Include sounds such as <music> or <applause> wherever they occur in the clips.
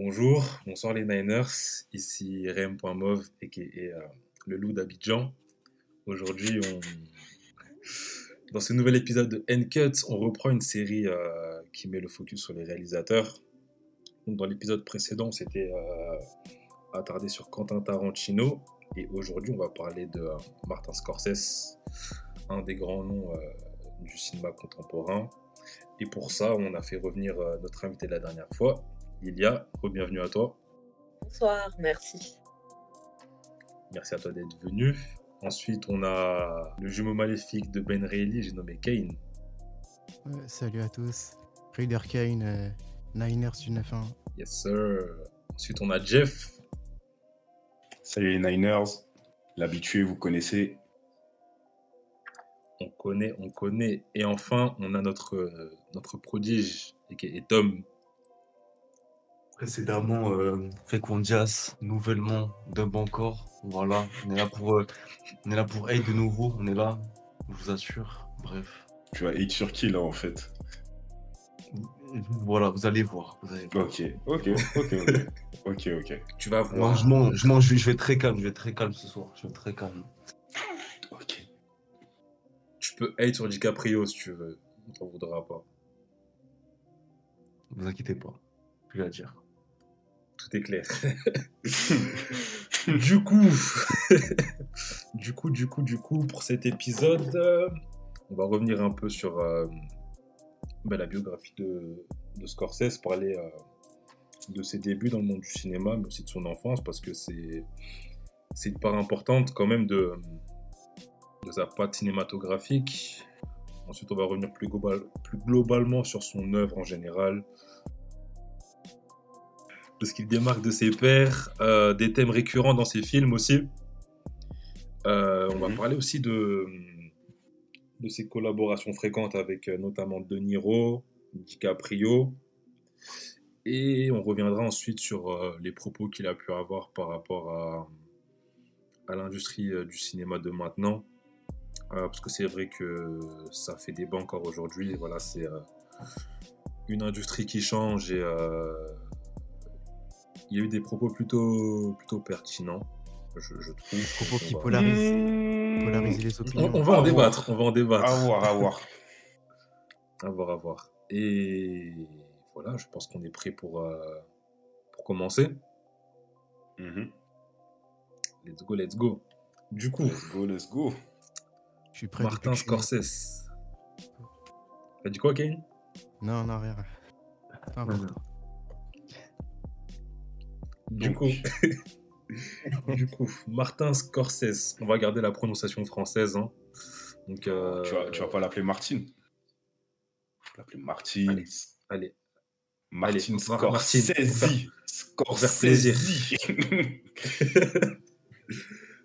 Bonjour, bonsoir les Niners, ici Rem.mov et euh, le loup d'Abidjan. Aujourd'hui, dans ce nouvel épisode de N-Cut, on reprend une série euh, qui met le focus sur les réalisateurs. Dans l'épisode précédent, on s'était euh, attardé sur Quentin Tarantino et aujourd'hui, on va parler de Martin Scorsese, un des grands noms du cinéma contemporain. Et pour ça, on a fait revenir notre invité de la dernière fois, Lilia, bienvenue à toi. Bonsoir, merci. Merci à toi d'être venu. Ensuite, on a le jumeau maléfique de Ben Reilly, j'ai nommé Kane. salut à tous. Raider Kane, euh, Niners du 9-1. Yes, sir. Ensuite, on a Jeff. Salut les Niners. L'habitué, vous connaissez. On connaît, on connaît. Et enfin, on a notre, euh, notre prodige, qui est Tom. Précédemment, euh, Fecondias, nouvellement Dub encore. Voilà, on est là pour, euh, on est là pour de nouveau. On est là, je vous assure. Bref. Tu vas hate sur qui là en fait? Voilà, vous allez voir. Vous allez voir. Ok, ok, ok, ok, <laughs> ok, ok. Tu vas voir. je, mange, je, mange, je vais être très calme, je vais être très calme ce soir. Je vais très calme. Ok. Tu peux hate sur DiCaprio si tu veux. On t'en voudra pas. Vous inquiétez pas. Plus à dire tout est clair. <laughs> du coup, <laughs> du coup, du coup, du coup, pour cet épisode, on va revenir un peu sur euh, ben, la biographie de, de Scorsese, parler euh, de ses débuts dans le monde du cinéma, mais aussi de son enfance, parce que c'est c'est une part importante quand même de, de sa patte cinématographique. Ensuite, on va revenir plus, global, plus globalement sur son œuvre en général, parce qu'il démarque de ses pairs, euh, des thèmes récurrents dans ses films aussi. Euh, on va mhm. parler aussi de, de ses collaborations fréquentes avec euh, notamment De Niro, DiCaprio. Et on reviendra ensuite sur les propos qu'il a pu avoir par rapport à, à l'industrie du cinéma de maintenant. parce que c'est vrai que ça fait débat encore aujourd'hui. Voilà, c'est une industrie qui change et il y a eu des propos plutôt, plutôt pertinents, je, trouve. Des propos qui polarisent, les opinions. On, va en débattre, on va en débattre. À voir, à voir. <laughs> à voir, à voir. Et voilà, je pense qu'on est prêt pour, euh, pour commencer. Mm-hmm. Let's go, let's go. Du coup, let's go, let's go. Je suis prêt. Martin Scorsese. T'as dit quoi, Kane? Non, non, rien. Du coup, <laughs> du coup, Martin Scorsese. On va garder la prononciation française. Hein. Donc, euh... tu, vas, tu vas pas l'appeler Martine. Vas l'appeler Martine. Allez, allez. Martine Scorsese. Plaisir. <laughs>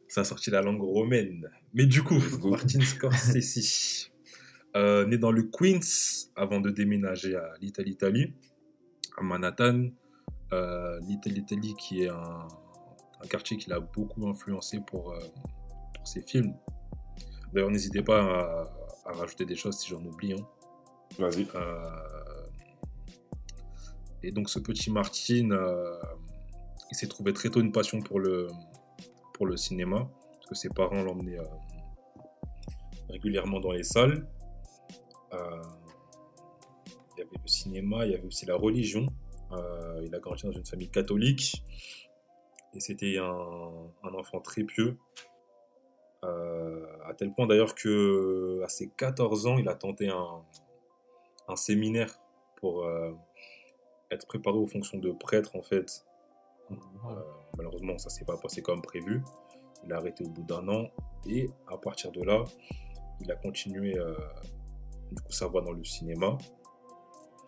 Ça a sorti la langue romaine. Mais du coup, Martin Scorsese. <laughs> Euh, né dans le Queens avant de déménager à l'Italie, à Manhattan, euh, Little Italy, qui est un, quartier qui l'a beaucoup influencé pour, euh, ses films. D'ailleurs, n'hésitez pas à, rajouter des choses si j'en oublie. Hein. Vas-y. Euh, et donc, ce petit Martin, il s'est trouvé très tôt une passion pour le, pour le cinéma, parce que ses parents l'emmenaient régulièrement dans les salles. il y avait le cinéma, il y avait aussi la religion. Euh, il a grandi dans une famille catholique et c'était un, enfant très pieux. Euh, à tel point d'ailleurs que à ses 14 ans, il a tenté un, séminaire pour euh, être préparé aux fonctions de prêtre en fait. malheureusement, ça s'est pas passé comme prévu. Il a arrêté au bout d'un an et à partir de là, il a continué du coup sa voie dans le cinéma.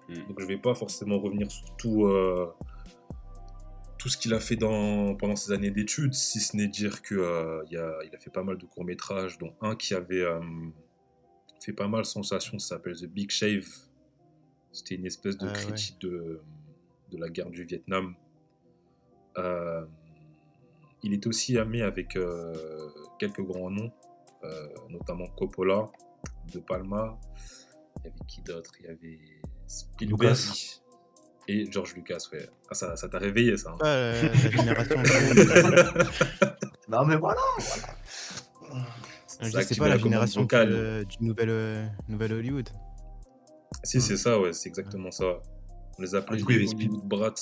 Mm. Donc je vais pas forcément revenir sur tout, euh, tout ce qu'il a fait dans, pendant ses années d'études, si ce n'est dire qu'il euh, a, il a fait pas mal de courts-métrages, dont un qui avait euh, fait pas mal sensation, ça s'appelle The Big Shave. C'était une espèce de ah, critique de, de la guerre du Vietnam. il est aussi ami avec quelques grands noms, notamment Coppola, De Palma. Il y avait qui d'autre? Il y avait Lucas. Et George Lucas, ouais. Ah, ça ça t'a réveillé, ça. hein. Euh, la génération. <laughs> Non, mais voilà. Je dis, c'est active pas la génération vocale. de- du nouvel, euh, nouvel Hollywood. Si, c'est ça, ouais, c'est exactement ça. On les appelait Ah, du les avait Spiel- Hollywood Brats.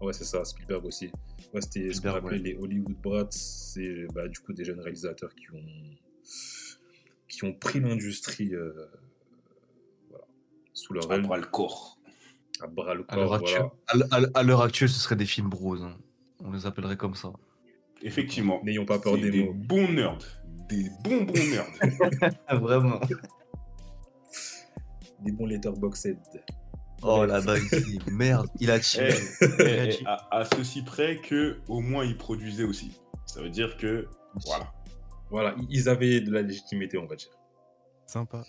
Ouais, c'est ça, Spielberg aussi. Ouais, c'était ce qu'on Spielberg, appelait ouais. les Hollywood Brats. C'est bah, du coup des jeunes réalisateurs qui ont, qui ont pris l'industrie euh, voilà, sous leur À bras le corps. à bras le À l'heure corps. actuelle, Voilà. à l'heure actuelle, ce serait des films bros. hein. On les appellerait comme ça. Effectivement. N'ayons pas peur des des mots. bons nerds. Des bons bons nerds. <laughs> Vraiment. <laughs> Des bons letterboxed. Oh la dingue. Merde, il a Eh, <laughs> tiré. eh, eh, à, à ceci près que au moins ils produisaient aussi. Ça veut dire que voilà. Voilà, ils avaient de la légitimité, on va dire. Sympa.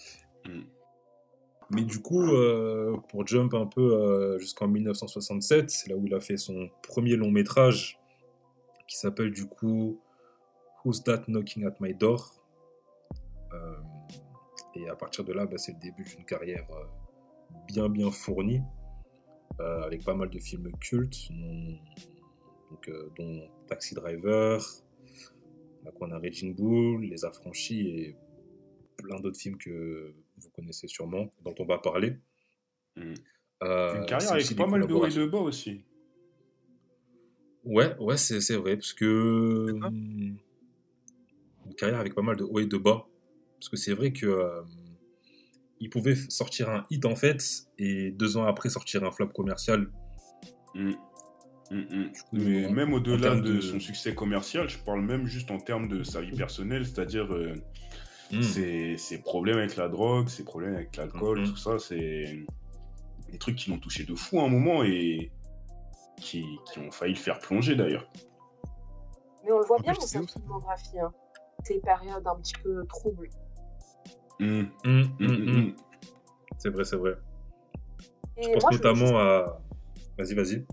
Mais du coup, euh, pour jump un peu euh, jusqu'en 1967, c'est là où il a fait son premier long métrage qui s'appelle du coup Who's That Knocking at My Door? Euh, Et à partir de là, bah, c'est le début d'une carrière bien bien fournie avec pas mal de films cultes, dont, Taxi Driver, là, on a Raging Bull, Les Affranchis et plein d'autres films que vous connaissez sûrement, dont on va parler. Euh, Une carrière avec pas mal de hauts et de bas aussi. Ouais, ouais, c'est c'est vrai, parce que. Une carrière avec pas mal de hauts et de bas. Parce que c'est vrai que. euh, il pouvait sortir un hit en fait, et deux ans après sortir un flop commercial. Mm. Mm, mm. coup, Mais en- même au-delà de- son succès commercial, je parle même juste en termes de sa vie personnelle, c'est-à-dire euh, Hum, ses, ses problèmes avec la drogue, ses problèmes avec l'alcool, Mhm. tout ça, c'est des trucs qui l'ont touché de fou à un moment et qui, qui ont failli le faire plonger d'ailleurs. Mais on le voit En bien dans sa filmographie, hein. ces périodes un petit peu troubles. Mm, mm, mm. C'est vrai, c'est vrai. Et Je pense moi, je voulais notamment juste- à. Vas-y, vas-y.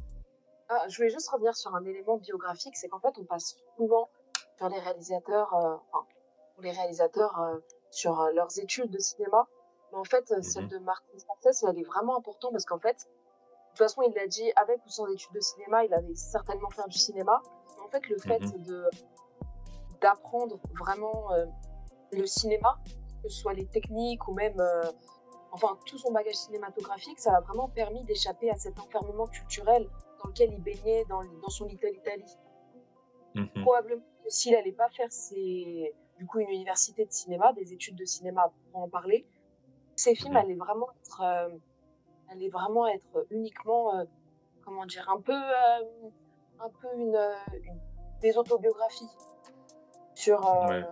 Ah, je voulais juste revenir sur un élément biographique, c'est qu'en fait, on passe souvent sur les réalisateurs, euh, enfin, les réalisateurs euh, sur euh, leurs études de cinéma. Mais en fait, euh, celle Mhm. de Martin Scorsese, elle est vraiment importante parce qu'en fait, de toute façon, il l'a dit, avec ou sans études de cinéma, il avait certainement fait du cinéma. Mais en fait, le fait Mhm. de d'apprendre vraiment euh, le cinéma, que ce soit les techniques ou même, enfin, tout son bagage cinématographique, ça l'a vraiment permis d'échapper à cet enfermement culturel dans lequel il baignait dans, dans son Little Italy. Mhm. Probablement que s'il n'allait pas faire ses, du coup, une université de cinéma, des études de cinéma pour en parler, ces films Mhm. allaient vraiment être, euh, allaient vraiment être uniquement, euh, comment dire, un peu, euh, un peu une, une- des autobiographies sur, euh, Ouais.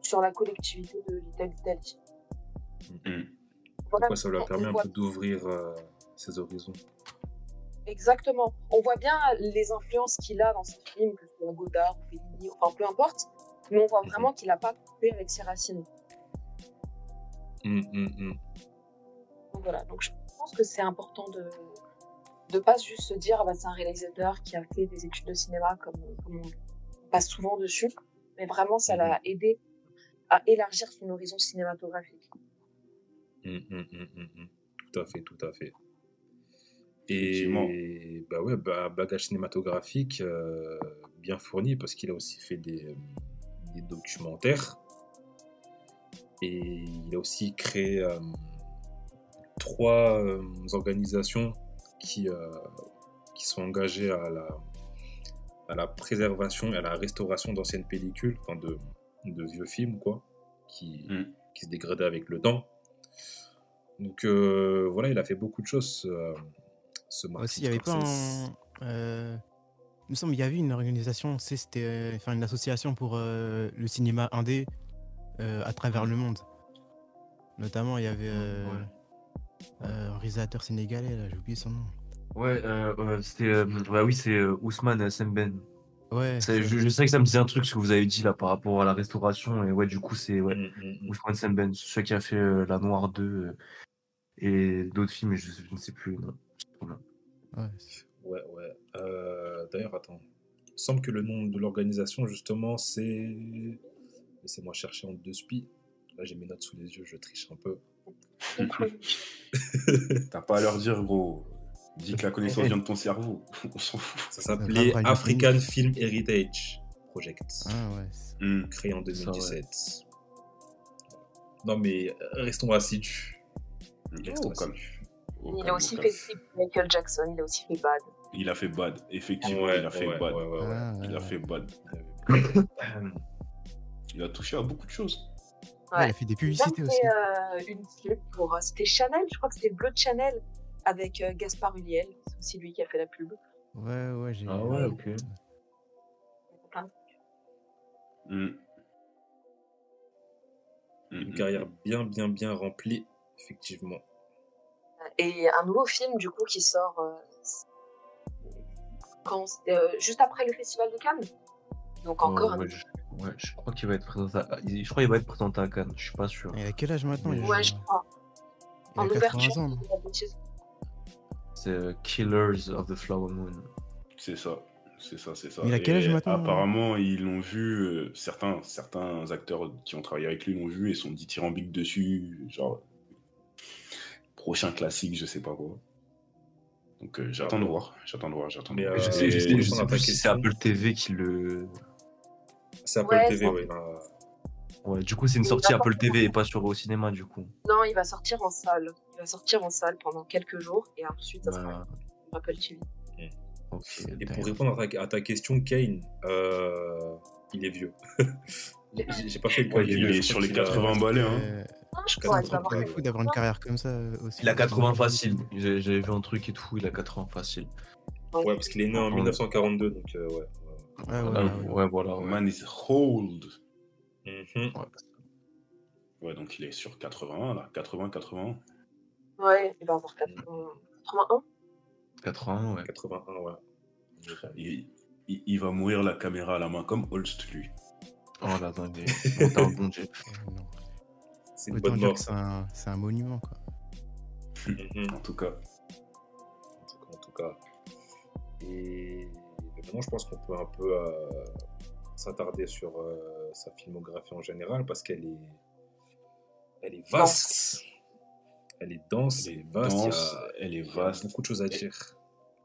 sur la collectivité de Little Italy. Mm. Voilà, Ouais, ça lui a on- permis on un voit peu d'ouvrir euh, ses horizons. Exactement. On voit bien les influences qu'il a dans ses films, que ce soit Godard ou Fellini, enfin peu importe, mais on voit Mhm. vraiment qu'il n'a pas coupé avec ses racines. Hum, hum, hum. Donc voilà, donc je pense que c'est important de de pas juste se dire ah bah, c'est un réalisateur qui a fait des études de cinéma comme, comme on passe souvent dessus, mais vraiment ça l'a aidé à élargir son horizon cinématographique. Hum, hum, hum, hum, hum. Tout à fait, tout à fait. Et bah ouais, bah, bagage cinématographique euh, bien fourni parce qu'il a aussi fait des, euh, des documentaires. Et il a aussi créé euh, trois euh, organisations qui, euh, qui sont engagées à la, à la préservation et à la restauration d'anciennes pellicules, enfin de, de vieux films, quoi, qui, Mm. qui se dégradaient avec le temps. Donc euh, voilà, il a fait beaucoup de choses, ce, euh, ce Martin Aussi, il y avait pas Scorsese. un. Il me semble qu'il y avait une organisation, c'était euh, enfin, une association pour euh, le cinéma indé euh, à travers le monde. Notamment, il y avait euh, Ouais. euh, un réalisateur sénégalais, là, j'ai oublié son nom. Ouais, euh, ouais, c'était. euh, bah oui, c'est euh, Ousmane Semben. Ouais, C'est- Je, je sais que ça me disait un truc ce que vous avez dit là par rapport à la restauration. Et ouais, du coup, c'est ouais, Mm, mm, mm. Ousmane Semben, celui qui a fait euh, La Noire 2 euh, et d'autres films, je, je ne sais plus. non. ouais. Ouais, ouais. Euh, D'ailleurs, attends. Il me semble que le nom de l'organisation, justement, c'est. Laissez-moi chercher en deux spies. Là, j'ai mes notes sous les yeux, je triche un peu. <laughs> T'as pas à leur dire, gros. Dis que la connaissance vient de ton cerveau. <laughs> On s'en fout. Ça s'appelait. African Film Heritage Project, Ah ouais. Hmm. créé en Ça, 2017. Non mais euh, restons assidus. Oh, comme- oh, Il a aussi fait Michael Jackson, il a aussi fait Bad. Il a fait bad. Effectivement, Ouais, il a fait ouais, bad. ouais, ouais, ouais. Ah, Il a fait bad. Euh, Il a touché à beaucoup de choses. Ouais, Ouais. il a fait des Il a publicités fait aussi. euh, une pub pour. euh, C'était Chanel, je crois que c'était le bleu de Chanel avec euh, Gaspard Ulliel. C'est aussi lui qui a fait la pub. Ouais, ouais, j'ai. Ah ouais, ok. Plein de- Hmm. Une carrière bien, bien, bien remplie, effectivement. Et un nouveau film, du coup, qui sort euh, quand, euh, juste après le Festival de Cannes. Donc encore ouais, un ouais, je, ouais, je crois qu'il va être présenté. À... Je crois qu'il va être présenté à Cannes. Je suis pas sûr. Il a quel âge maintenant Ouais, je crois. il En 80 ouverture. C'est euh, Killers of the Flower Moon. C'est ça. C'est ça, c'est ça. Il a quel âge maintenant Apparemment, ils l'ont vu. euh, certains, certains acteurs qui ont travaillé avec lui l'ont vu et sont dithyrambiques dessus. Genre. Prochain classique, je sais pas quoi. Donc euh, j'attends de voir. J'attends de voir. J'attends de voir. euh, je sais, je je plus si c'est. Apple TV qui le. C'est Apple Ouais, TV, c'est- ouais. du coup, c'est une Il sortie Apple TV et pas sur au cinéma, du coup. Non, il va sortir en salle. Il va sortir en salle pendant quelques jours et ensuite ça sera Bah, sur Apple TV. Ok. Et pour répondre à ta, à ta question, Kane, euh, il est vieux. J'ai pas fait le Ouais, calcul. il est sur les qu'il a- 80 balais. Hein. Euh, Non, je crois. C'est fou d'avoir une carrière comme ça euh, aussi. Il a 80 facile. J'ai j'ai vu un truc et tout, il a 80 facile. Ouais, parce qu'il est né en Ouais. 1942, donc euh, ouais. ouais. Ouais, ouais, Ah, ouais, ouais, voilà. Ouais. Man is old. Mhm. Ouais. Ouais, donc il est sur 81 là. 80, 81. Ouais, il va avoir 81. 80, ouais. 81, ouais. Il, il- il va mourir la caméra à la main comme Holst lui. Oh la dingue. <laughs> C'est une bonne mort. c'est un, monument, quoi. Mhm. En tout cas. En tout cas, en tout cas. Et, et maintenant, je pense qu'on peut un peu euh, s'attarder sur euh, sa filmographie en général parce qu'elle est, elle est vaste. Elle est dense, elle est vaste. il y a- dense, elle est vaste. beaucoup de choses à dire.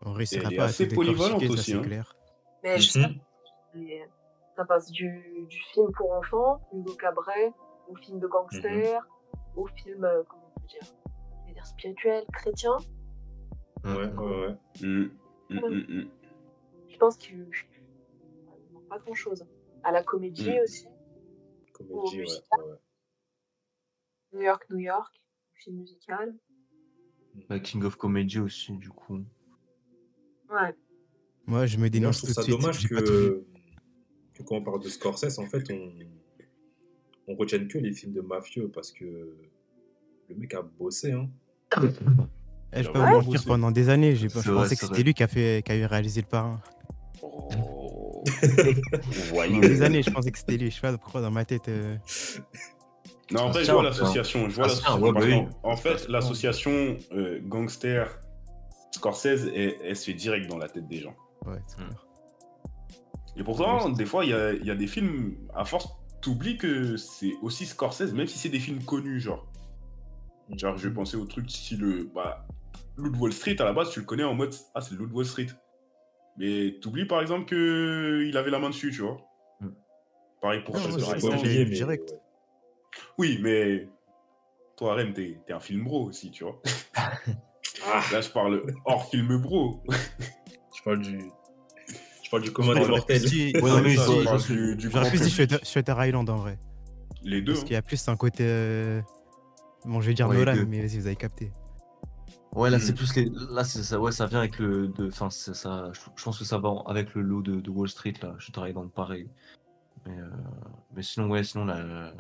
On réussira Elle est pas à assez tout polyvalente décortiquer, ça, aussi, c'est hein. clair. Mais je sais Mhm. Et ça passe du, du film pour enfants, Hugo Cabret, au film de gangster, au film, euh, comment on peut dire, je vais dire spirituel, chrétien. Ouais, ouais, ouais. Hum, hum, hum, hum. Je pense qu'il il manque pas grand chose. À la comédie Mm. aussi, Comédie, ouais, ouais. New York, New York, musical. La King of Comedy aussi, du coup. Ouais. Moi, je me dénonce trouve tout ça de suite. dommage pas que, que quand on parle de Scorsese, en fait, on, on retienne que les films de mafieux parce que le mec a bossé. Hein. Eh, je Ouais, peux pas vous mentir, pendant des années, j'ai C'est je vrai, pensais que c'était lui qui a, fait, qui a eu réalisé le parrain. Oh. <laughs> Pendant des années, je pensais que c'était lui. Je sais pas pourquoi dans ma tête. euh, Non, en fait, je vois l'association. Je vois Ah, tiens, l'association. ouais, bah En fait, l'association euh, gangster Scorsese, elle, elle se fait direct dans la tête des gens. Ouais, c'est clair. Et pourtant, des fois, il y a, il y a des films, à force, t'oublies que c'est aussi Scorsese, même si c'est des films connus, genre. Genre, je vais penser au truc style. Bah, de Wall Street, à la base, tu le connais en mode Ah, c'est de Wall Street. Mais t'oublies par exemple qu'il avait la main dessus, tu vois. Mm. Pareil pour Non, Shutter Island. mais direct. Oui, mais. Toi, Rem, t'es t'es un film bro aussi, tu vois. Ah, Là, je parle hors film bro. je parle du. Je parle du commun des parle- mortels. Si- Ouais, non, mais Ça, si, je parle je- du, du J'aurais grand plus dit public. Shutter, Shutter Island en vrai. Les deux. Parce hein. qu'il y a plus un côté. euh, Bon, je vais dire Ouais, Nolan, mais vas-y, vous avez capté. Ouais, là, Mm. c'est plus les. Là, c'est ça, ouais, ça vient avec le. de- Enfin, c'est ça. Je je pense que ça va avec le lot de, de Wall Street, là. Je travaille dans le pareil. Mais, euh, mais sinon, ouais, sinon, là.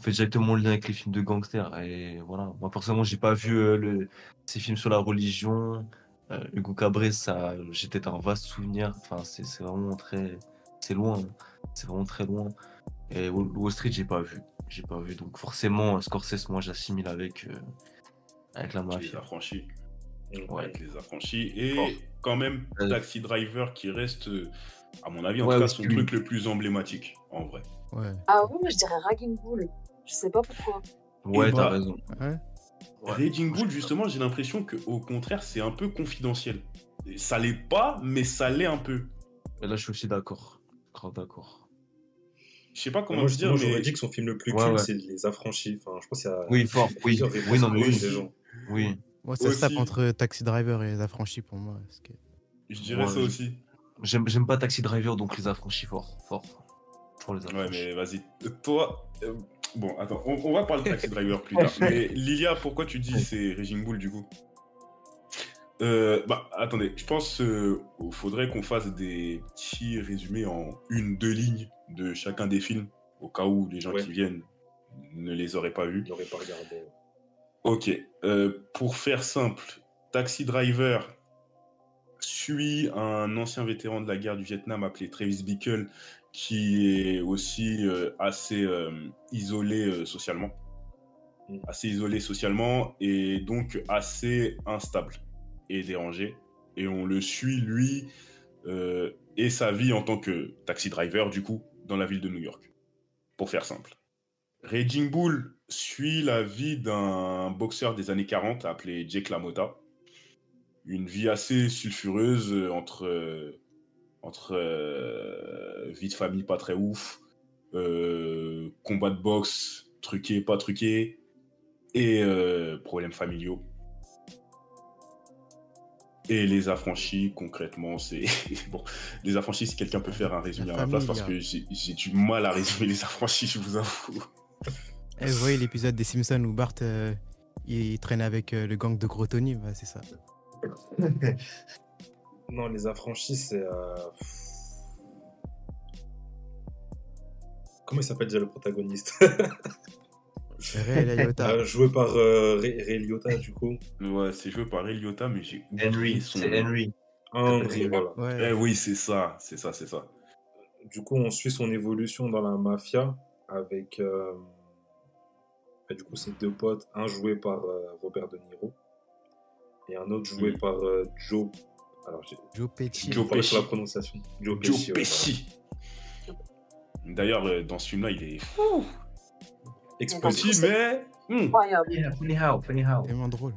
On fait directement le lien avec les films de gangsters. Et voilà. Moi, personnellement, j'ai pas vu euh, le... ces films sur la religion. Euh, Hugo Cabret, ça. Peut-être un vaste souvenir. Enfin, c'est vraiment très. C'est loin. hein. C'est vraiment très loin. Et Wall Wall Street, j'ai pas vu. J'ai pas vu. Donc, forcément, Scorsese, moi, j'assimile avec. euh, avec la les mafia. a franchis. Ouais. Avec les affranchis. Et Fort. quand même, Euh. Taxi Driver qui reste, euh, à mon avis, en Ouais, tout cas, son lui. truc le plus emblématique, en vrai. Ouais. Ah oui, moi je dirais Ragging Bull. Je sais pas pourquoi. Ouais, t'as bah- raison. Ouais. Ouais. Raging Bull, justement, j'ai l'impression que au contraire, c'est un peu confidentiel. Et Ça l'est pas, mais ça l'est un peu. Et là, je suis aussi d'accord. Grave d'accord. Je sais pas comment Moi, je dire, justement, j'aurais mais dit que son film le plus Ouais, culte, ouais. c'est Les Affranchis. Enfin, je pense qu'il y a Oui, fort, oui. Oui, non, mais oui. des gens. Oui. Moi, ça se tape Aussi. entre Taxi Driver et Les Affranchis pour moi. parce que- je dirais Ouais, ça aussi. J'aime j'aime pas Taxi Driver, donc les affranchis fort. Fort. Pour les Ouais, affranchis. mais vas-y. Toi. Euh, Bon, attends, on, on va parler de Taxi Driver plus tard. <laughs> Mais Lilia, pourquoi tu dis c'est Raging Bull du coup Euh, Bah, attendez, je pense qu'il faudrait qu'on fasse des petits résumés en une, deux lignes de chacun des films, au cas où les gens Ouais. qui viennent ne les auraient pas vus. Il n'aurait pas regardé. Ok, euh, pour faire simple, Taxi Driver suit un ancien vétéran de la guerre du Vietnam appelé Travis Bickle, qui est aussi euh, assez euh, isolé euh, socialement. Mm. Assez isolé socialement et donc assez instable et dérangé. Et on le suit, lui, et sa vie en tant que taxi driver, du coup, dans la ville de New York. Pour faire simple. Raging Bull suit la vie d'un boxeur des années 40 appelé Jake LaMotta. Une vie assez sulfureuse entre, entre euh, vie de famille pas très ouf, euh, combat de boxe truqué, pas truqué, et euh, problèmes familiaux. Et les affranchis, concrètement, c'est. <laughs> bon, les affranchis, si quelqu'un peut faire un résumé La à ma place, parce que j'ai du mal à résumer les affranchis, je vous avoue. Eh, vous voyez l'épisode des Simpsons où Bart euh, il traîne avec euh, le gang de Gros Tony bah, C'est ça. <laughs> Non, Les Affranchis, c'est. euh, Comment il s'appelle déjà le protagoniste? <laughs> Ray Liotta. Euh, Joué par euh, Ray, Ray Liotta, du coup. Ouais, c'est joué par Eliota, mais j'ai oublié Henry, son c'est nom. Henry. Henry, voilà. Ouais. Eh oui, c'est ça, c'est ça, c'est ça. Du coup, on suit son évolution dans la mafia avec. euh, bah, du coup, ses deux potes, un joué par euh, Robert De Niro et un autre joué par euh, Joe. Alors, Joe Pesci. Joe la Pesci. prononciation. Joe Joe Pesci. ouais, Pesci. D'ailleurs, euh, dans ce film-là, il est voilà. Explosif. mais. Incroyable. Yeah, funny how, funny how. Tellement drôle.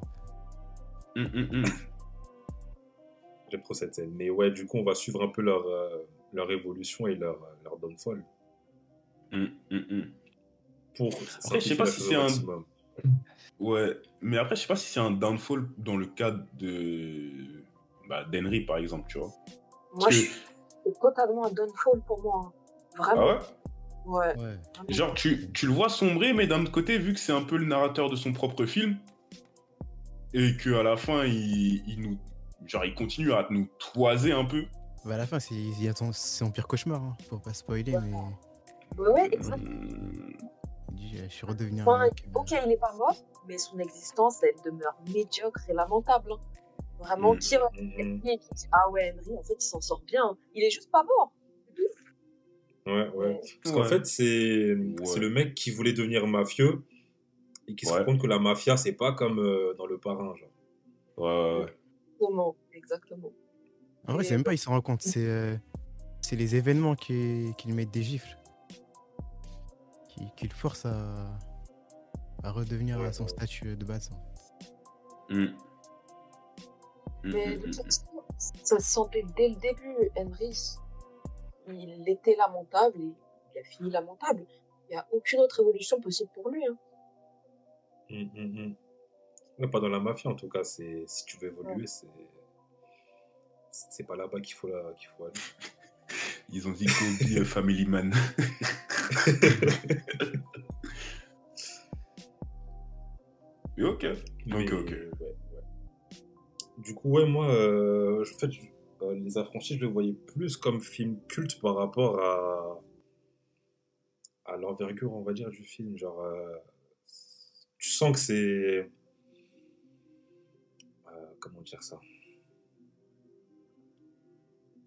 hum, hum. <laughs> J'aime trop cette scène. Mais ouais, du coup, on va suivre un peu leur, euh, leur évolution et leur, euh, leur downfall. Pour Après, je sais pas si c'est un- maximum. Ouais, mais après, je sais pas si c'est un downfall dans le cadre de. Bah, d'Henry, par exemple, tu vois. Moi, que- je c'est totalement un downfall pour moi. hein. Ah Vraiment. ouais ouais. Ouais. Genre, tu, tu le vois sombrer, mais d'un autre côté, vu que c'est un peu le narrateur de son propre film, et qu'à la fin, il, il nous. Genre, il continue à nous toiser un peu. Bah, à la fin, c'est il y a son, pire cauchemar, hein, pour pas spoiler, mais Ouais, ouais, exact. Hum, Je suis redevenu un mec. euh, ok, il n'est pas mort, mais son existence, elle demeure médiocre et lamentable. hein. Vraiment, Mm. qui regarde Mhm. Henry et qui dit Ah ouais, Henry, en fait, il s'en sort bien. Il est juste pas mort. Ouais, ouais. Parce Ouais. qu'en fait, c'est c'est le mec qui voulait devenir mafieux et qui se Ouais. rend compte que la mafia, c'est pas comme euh, dans le parrain. Genre. Ouais, ouais, ouais. Exactement, exactement. En vrai, c'est même pas, il s'en rend compte. <laughs> C'est euh, c'est les événements qui, qui lui mettent des gifles. Qui, qui le forcent à, à redevenir Ouais, à son ouais. statut de base. Hum, Mais hum, de hum, toute façon, ça se sentait dès le début. Henry, il était lamentable et il a fini lamentable. Il n'y a aucune autre évolution possible pour lui. hein. Mhm, mhm. Ouais, pas dans la mafia, en tout cas. C'est Si tu veux évoluer, c'est c'est pas là-bas qu'il faut, la- qu'il faut aller. <laughs> Ils ont dit go be a family man. <laughs> Ok. Mais, Ok, ok. ouais. Du coup, ouais, moi, euh, en fait, je- euh, Les Affranchis, je le voyais plus comme film culte par rapport à, à l'envergure, on va dire, du film. Genre, euh, tu sens que c'est. comment dire ça?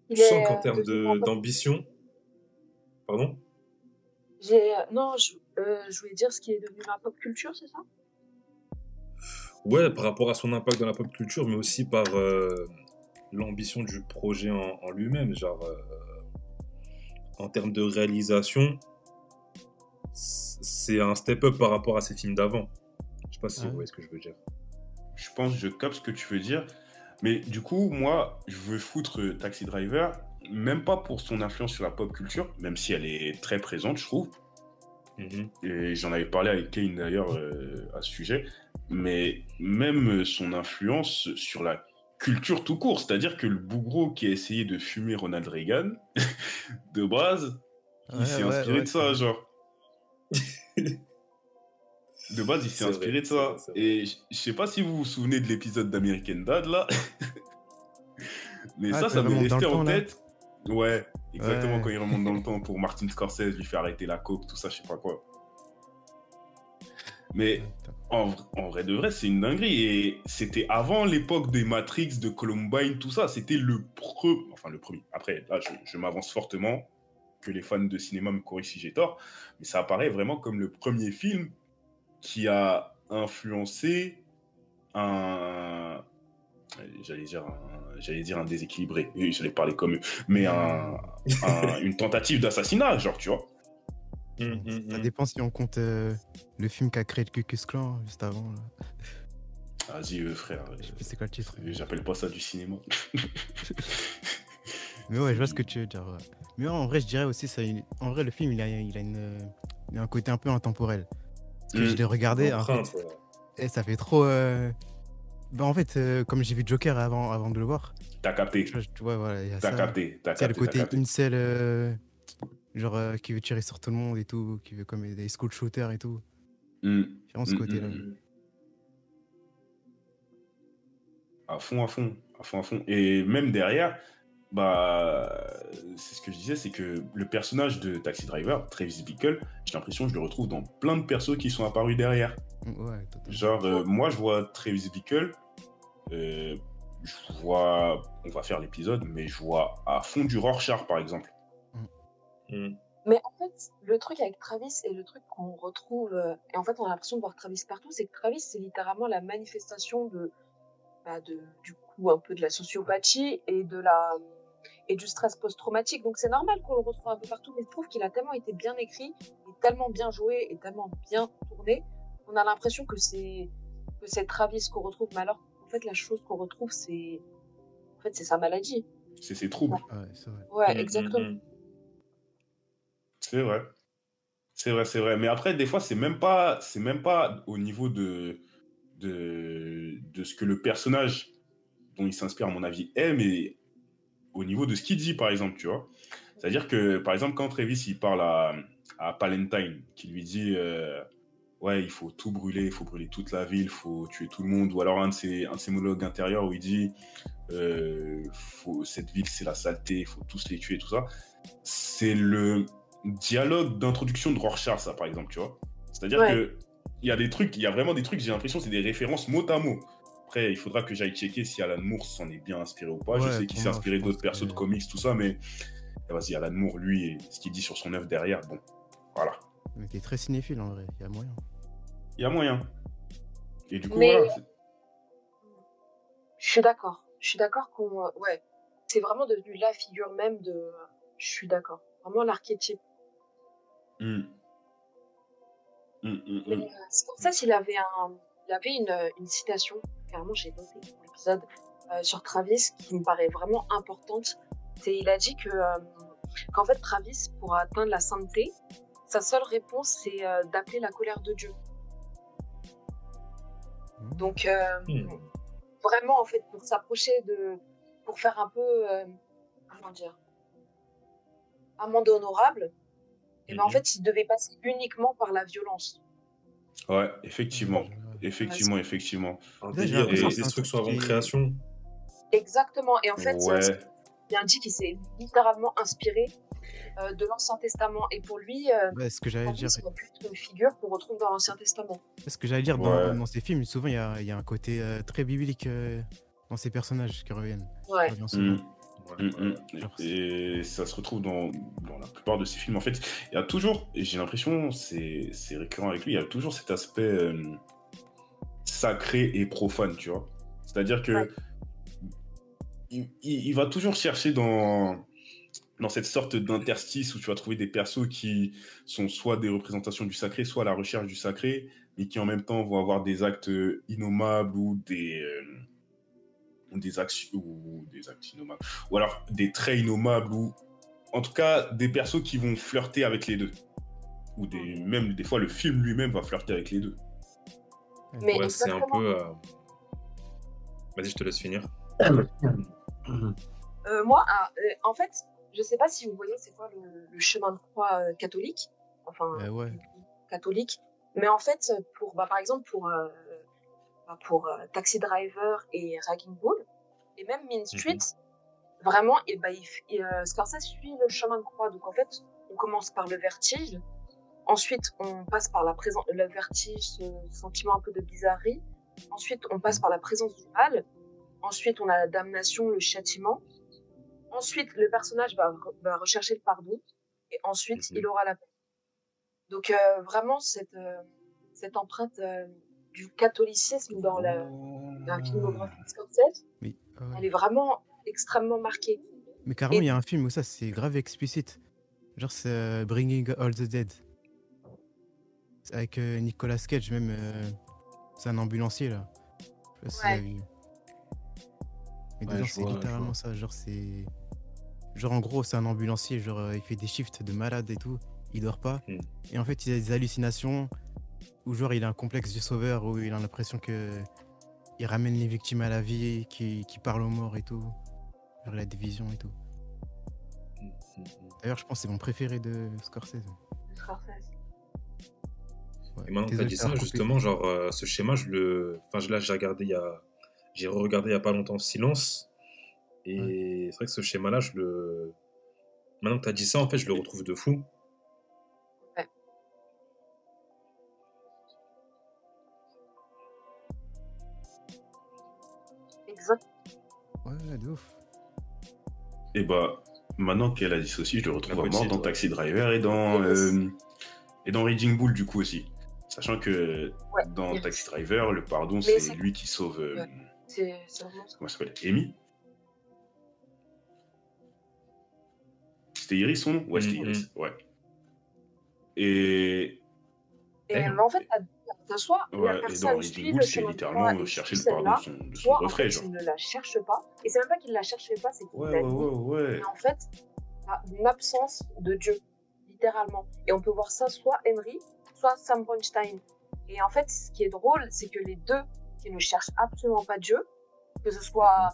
Il Tu sens qu'en termes d'ambition. Pardon? J'ai, euh, non, je, je voulais dire ce qui est devenu la pop culture, c'est ça? Ouais, par rapport à son impact dans la pop culture, mais aussi par euh, l'ambition du projet en, en lui-même. Genre, euh, en termes de réalisation, c'est un step-up par rapport à ses films d'avant. sais pas si Ouais. vous voyez ce que je veux dire. Je pense que je capte ce que tu veux dire. Mais du coup, moi, je veux foutre euh, Taxi Driver, même pas pour son influence sur la pop culture, même si elle est très présente, je trouve. Mhm. Et j'en avais parlé avec Kane d'ailleurs euh, à ce sujet. Mais même son influence sur la culture tout court. C'est-à-dire que le bougro qui a essayé de fumer Ronald Reagan, <laughs> de base, il s'est ouais, inspiré ouais, de ça, genre. De base, il s'est vrai, inspiré de ça. vrai. Et je sais pas si vous vous souvenez de l'épisode d'American Dad, là. <laughs> Mais Ah, ça, ça m'est resté en temps, là. tête. Ouais, exactement, Ouais. quand il remonte dans le <laughs> temps pour Martin Scorsese, lui faire arrêter la coke, tout ça, je sais pas quoi. Mais en, vrai de vrai, c'est une dinguerie. Et c'était avant l'époque des Matrix, de Columbine, tout ça. C'était le premier. Enfin, le premier. Après, là, je, je m'avance fortement. Que les fans de cinéma me corrigent si j'ai tort. Mais ça apparaît vraiment comme le premier film qui a influencé un. J'allais dire un, j'allais dire un déséquilibré. Oui, J'allais parler comme eux. Mais un, un- une tentative d'assassinat, genre, tu vois. Mhm, Ça mhm. dépend si on compte euh, le film qu'a créé le Cucus Clan juste avant. là. Vas-y, euh, frère. Je sais plus c'est quoi le titre. euh, J'appelle pas ça du cinéma. <laughs> Mais ouais, je vois ce que tu veux dire. ouais. Mais en vrai, je dirais aussi, ça, une- en vrai, le film, il a, il a, une, euh, il a un côté un peu intemporel. Parce que Mm. je l'ai regardé, en fait, Empreinte, ouais. et ça fait trop. euh, Bah, en fait, euh, comme j'ai vu Joker avant, avant de le voir, T'as capté. tu vois, voilà, il y a T'as ça. capté. T'as sais, le capté. côté capté. incel, euh, genre euh, qui veut tirer sur tout le monde et tout, qui veut comme des school shooters et tout. Mm. Vraiment ce Mm, côté-là. mm, mm. À fond, à fond, à fond, à fond. Et même derrière, bah, c'est ce que je disais, c'est que le personnage de Taxi Driver, Travis Bickle, j'ai l'impression que je le retrouve dans plein de persos qui sont apparus derrière. Mm, Ouais, totalement. Genre, euh, moi, je vois Travis Bickle, euh, je vois, on va faire l'épisode, mais je vois à fond du Rorschach, par exemple. Mhm. Mais en fait, le truc avec Travis et le truc qu'on retrouve, euh, et en fait, on a l'impression de voir Travis partout, c'est que Travis, c'est littéralement la manifestation de, bah, de, du coup, un peu de la sociopathie et de la, et du stress post-traumatique. Donc, c'est normal qu'on le retrouve un peu partout, mais je trouve qu'il a tellement été bien écrit, et tellement bien joué, et tellement bien tourné, on a l'impression que c'est, que c'est Travis qu'on retrouve. Mais alors, en fait, la chose qu'on retrouve, c'est, en fait, c'est sa maladie. C'est ses troubles. Ouais, vrai. Ouais, Mhm, exactement. mhm. C'est vrai. C'est vrai, c'est vrai. Mais après, des fois, c'est même pas, c'est même pas au niveau de, de, de ce que le personnage dont il s'inspire, à mon avis, est, mais au niveau de ce qu'il dit, par exemple, tu vois. C'est-à-dire que, par exemple, quand Travis, il parle à, à Palentine, qui lui dit, euh, ouais, il faut tout brûler, il faut brûler toute la ville, il faut tuer tout le monde, ou alors un de ses, un de ses monologues intérieurs où il dit, euh, faut, cette ville, c'est la saleté, il faut tous les tuer, tout ça. C'est le dialogue d'introduction de Rorschach, ça, par exemple, tu vois. C'est-à-dire Ouais. que il y a des trucs, il y a vraiment des trucs, j'ai l'impression, c'est des références mot à mot. Après, il faudra que j'aille checker si Alan Moore s'en est bien inspiré ou pas. je sais qu'il pour s'est inspiré d'autres persos que- de comics, tout ça, mais eh, vas-y, Alan Moore, lui, et ce qu'il dit sur son œuvre derrière, bon, voilà. Mais t'es très cinéphile en vrai, il y a moyen. Il y a moyen. Et du coup, Mais- voilà. c'est- Je suis d'accord. Je suis d'accord qu'on, ouais, c'est vraiment devenu la figure même de. Je suis d'accord. Vraiment l'archétype. Hmm. Hmm, hmm, Mais hmm. euh, Scorsese, il avait un, il avait une, une citation. Carrément, j'ai noté pour l'épisode euh, sur Travis qui me paraît vraiment importante. C'est, il a dit que, euh, qu'en fait, Travis, pour atteindre la sainteté, sa seule réponse, c'est euh, d'appeler la colère de Dieu. Hmm. Donc, euh, Hmm. vraiment, en fait, pour s'approcher de. pour faire un peu. euh, comment dire Amende honorable, et ben, en Mhm. fait, il devait passer uniquement par la violence. Ouais, effectivement. Ouais, Effectivement, effectivement. Un délire et que c'est un destruction truc avant qui- création. Exactement. Et en fait, Ouais. il a dit qu'il s'est littéralement inspiré euh, de l'Ancien Testament. Et pour lui, euh, Ouais, ce que j'allais dire, pu être une figure qu'on retrouve dans l'Ancien Testament. ce que j'allais dire dans, Ouais. dans ces films, souvent il y a, y un côté euh, très biblique euh, dans ces personnages qui reviennent. Ouais. qui revient souvent. Hmm. Ouais, Mm, ouais. mm. Genre, Et ça se retrouve dans, dans la plupart de ses films. En fait, il y a toujours, et j'ai l'impression, c'est c'est récurrent avec lui, il y a toujours cet aspect euh, sacré et profane, tu vois. C'est-à-dire que Ouais. il, il- il va toujours chercher dans, dans cette sorte d'interstice où tu vas trouver des persos qui sont soit des représentations du sacré, soit à la recherche du sacré, mais qui en même temps vont avoir des actes innommables ou des, euh, des actions ou des actes innommables, ou alors des traits innommables ou en tout cas des persos qui vont flirter avec les deux, ou des même des fois le film lui-même va flirter avec les deux. Mais Ouais, c'est un peu. euh, Vas-y, je te laisse finir. Euh, moi, ah, euh, en fait, je sais pas si vous voyez c'est quoi le, le chemin de croix euh, catholique, enfin ouais. catholique, mais en fait, pour bah, par exemple pour euh, bah, pour euh, Taxi Driver et Ragging Bull et même Mean Street, vraiment, et bah, il, et, euh, Scorsese suit le chemin de croix. Donc en fait, on commence par le vertige, ensuite on passe par la présence, le vertige, ce sentiment un peu de bizarrerie. Ensuite, on passe par la présence du mal. Ensuite, on a la damnation, le châtiment. Ensuite, le personnage va, re- va rechercher le pardon. Et ensuite, Mhm. il aura la paix. Donc, euh, vraiment, cette, euh, cette empreinte euh, du catholicisme dans la, la filmographie de Scorsese, Oui. elle est vraiment extrêmement marquée. Mais carrément, Et- il y a un film où ça, c'est grave explicite. Genre, c'est Bringing All the Dead. Avec euh, Nicolas Cage, même. euh, c'est un ambulancier, là. Je sais pas si vous Ouais. avez vu. Et Ouais, c'est littéralement ça. Genre, c'est. Genre, en gros, c'est un ambulancier. Genre, euh, il fait des shifts de malade et tout. Il dort pas. Mm. Et en fait, il a des hallucinations. Ou genre, il a un complexe du sauveur où il a l'impression que. Il ramène les victimes à la vie, qui, qui parle aux morts et tout. Genre, il a des visions et tout. D'ailleurs, je pense que c'est mon préféré de Scorsese. de Scorsese. Ouais. Et maintenant que t'as Désolé dit ça, justement, genre, euh, ce schéma, je le. Enfin, je- là, j'ai regardé il y a. J'ai re-regardé il y a pas longtemps Silence. Et c'est vrai que ce schéma-là, je le. Maintenant que t'as dit ça, en fait, je le retrouve de fou. Exact. Ouais, de ouf. Et bah, maintenant qu'elle a dit ceci, je le retrouve vraiment dans ouais. Taxi Driver et dans, euh, et dans Raging Bull, du coup, aussi. Sachant que Ouais, dans. Taxi Driver, le pardon, c'est- lui qui sauve. euh, Ouais. C'est. Comment ça s'appelle Amy? C'était Iris son nom? Ouais, c'était Mhm. Iris, ouais. Et. Mais en fait, soit Ouais, la personne suit le c'est chemin littéralement chercher le pardon de son, de son soit en refrain, fait, genre. il ne la cherche pas. Et c'est même pas qu'il ne la cherchait pas, c'est qu'il Ouais, l'a ouais, dit. ouais, ouais. Mais en fait, t'as une absence de Dieu, littéralement. Et on peut voir ça soit Henry, soit Sam Bronstein. Et en fait, ce qui est drôle, c'est que les deux qui ne cherchent absolument pas Dieu, que ce soit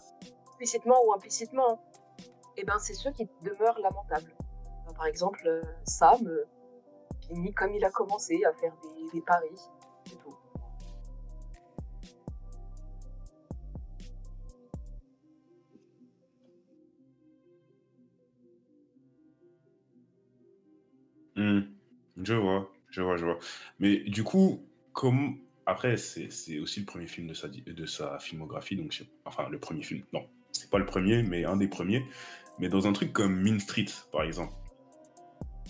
explicitement ou implicitement, et ben c'est ceux qui demeurent lamentables. Par exemple, euh, Sam euh, finit comme il a commencé à faire des, paris, c'est tout. Hmm, Je vois, je vois, je vois. Mais du coup, comme après, c'est aussi le premier film de sa, de sa filmographie, donc enfin le premier film. Non, c'est pas le premier, mais un des premiers. Mais dans un truc comme Mean Street, par exemple,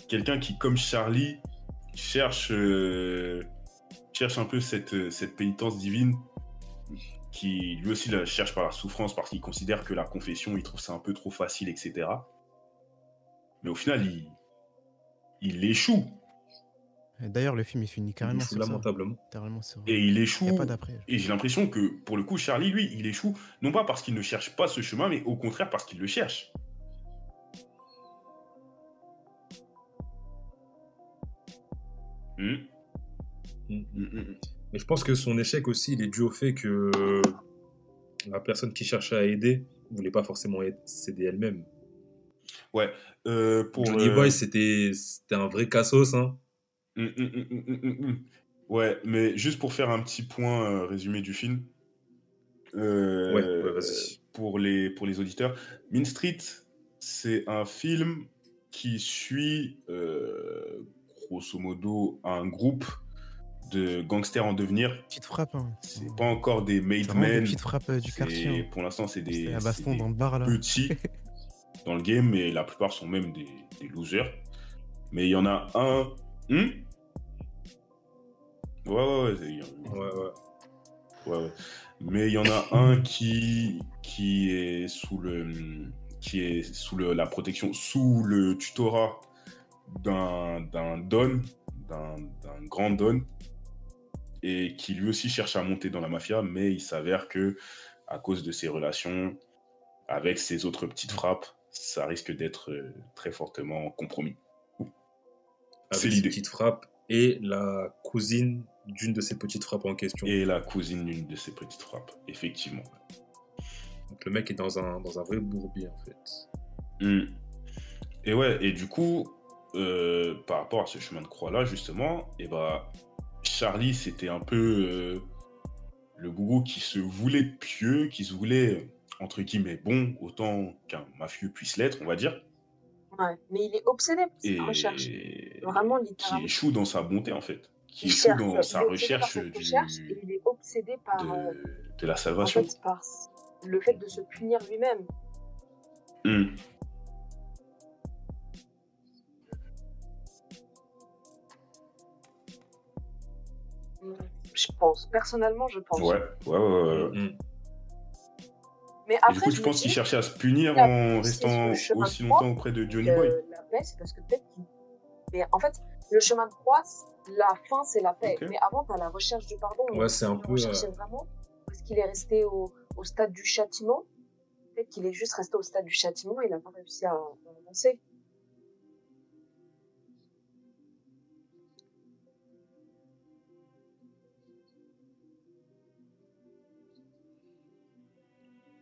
quelqu'un qui, comme Charlie, cherche euh, cherche un peu cette cette pénitence divine, qui lui aussi la cherche par la souffrance parce qu'il considère que la confession, il trouve ça un peu trop facile, etc. Mais au final, il il échoue. D'ailleurs, le film il finit carrément Il sur ça. lamentablement. Sur. Et il échoue. a pas. Et j'ai l'impression que, pour le coup, Charlie, lui, il échoue, non pas parce qu'il ne cherche pas ce chemin, mais au contraire parce qu'il le cherche. Hmm. Mm. Hmm, hmm, hmm. Mais je pense que son échec aussi, il est dû au fait que la personne qui cherchait à aider ne voulait pas forcément aide- s'aider elle-même. Euh, pour, Johnny euh, Boy, c'était c'était un vrai cassos. Hein. Hmm, hmm, hmm. Ouais, mais juste pour faire un petit point euh, résumé du film. euh, Ouais, ouais, vas-y. pour, les, pour les auditeurs, Mean Street, c'est un film qui suit, euh, grosso modo, un groupe de gangsters en devenir. Petite frappe. Hein. C'est pas encore des made men. petites frappes euh, du quartier. hein. Pour l'instant, c'est des, la baston des dans le bar là. petits <laughs> dans le game, mais la plupart sont même des, des losers. Mais il y en a un. Hmm? Ouais, ouais, ouais. Ouais, ouais. Mais il y en a un qui, qui est sous le qui est sous le, la protection, sous le tutorat d'un d'un don, d'un d'un grand don. et qui lui aussi cherche à monter dans la mafia, mais il s'avère que à cause de ses relations avec ses autres petites frappes, ça risque d'être euh, très fortement compromis. Avec C'est l'idée. petites frappes et la cousine d'une de ces petites frappes en question. Et la cousine d'une de ses petites frappes, effectivement. Donc le mec est dans un, dans un vrai bourbier en fait. Hmm. Et ouais, et du coup, euh, par rapport à ce chemin de croix-là, justement, et bah, Charlie, c'était un peu euh, le gourou qui se voulait pieux, qui se voulait, entre guillemets, bon, autant qu'un mafieux puisse l'être, on va dire, Ouais. Mais il est obsédé par et cette recherche. Vraiment, qui littéralement. échoue dans sa bonté, en fait, qui Il échoue cherche, dans sa est obsédé par recherche du- recherche et il est obsédé par, euh, de, de la en salvation. fait, par le fait de se punir lui-même. Hmm. Je pense. Personnellement, je pense. Ouais, ouais, ouais, ouais. ouais. Mm. Mais Et après, du coup, je penses dis, qu'il cherchait à se punir en restant aussi de longtemps auprès de Johnny euh, Boy? la paix, c'est parce que peut-être qu'il. Mais en fait, le chemin de croix, la fin, c'est la paix. Mais avant, tu as la recherche du pardon. Ouais, c'est un peu, recherchait euh, vraiment Parce qu'il est resté au, au stade du châtiment. Peut-être qu'il est juste resté au stade du châtiment et il n'a pas réussi à, à avancer.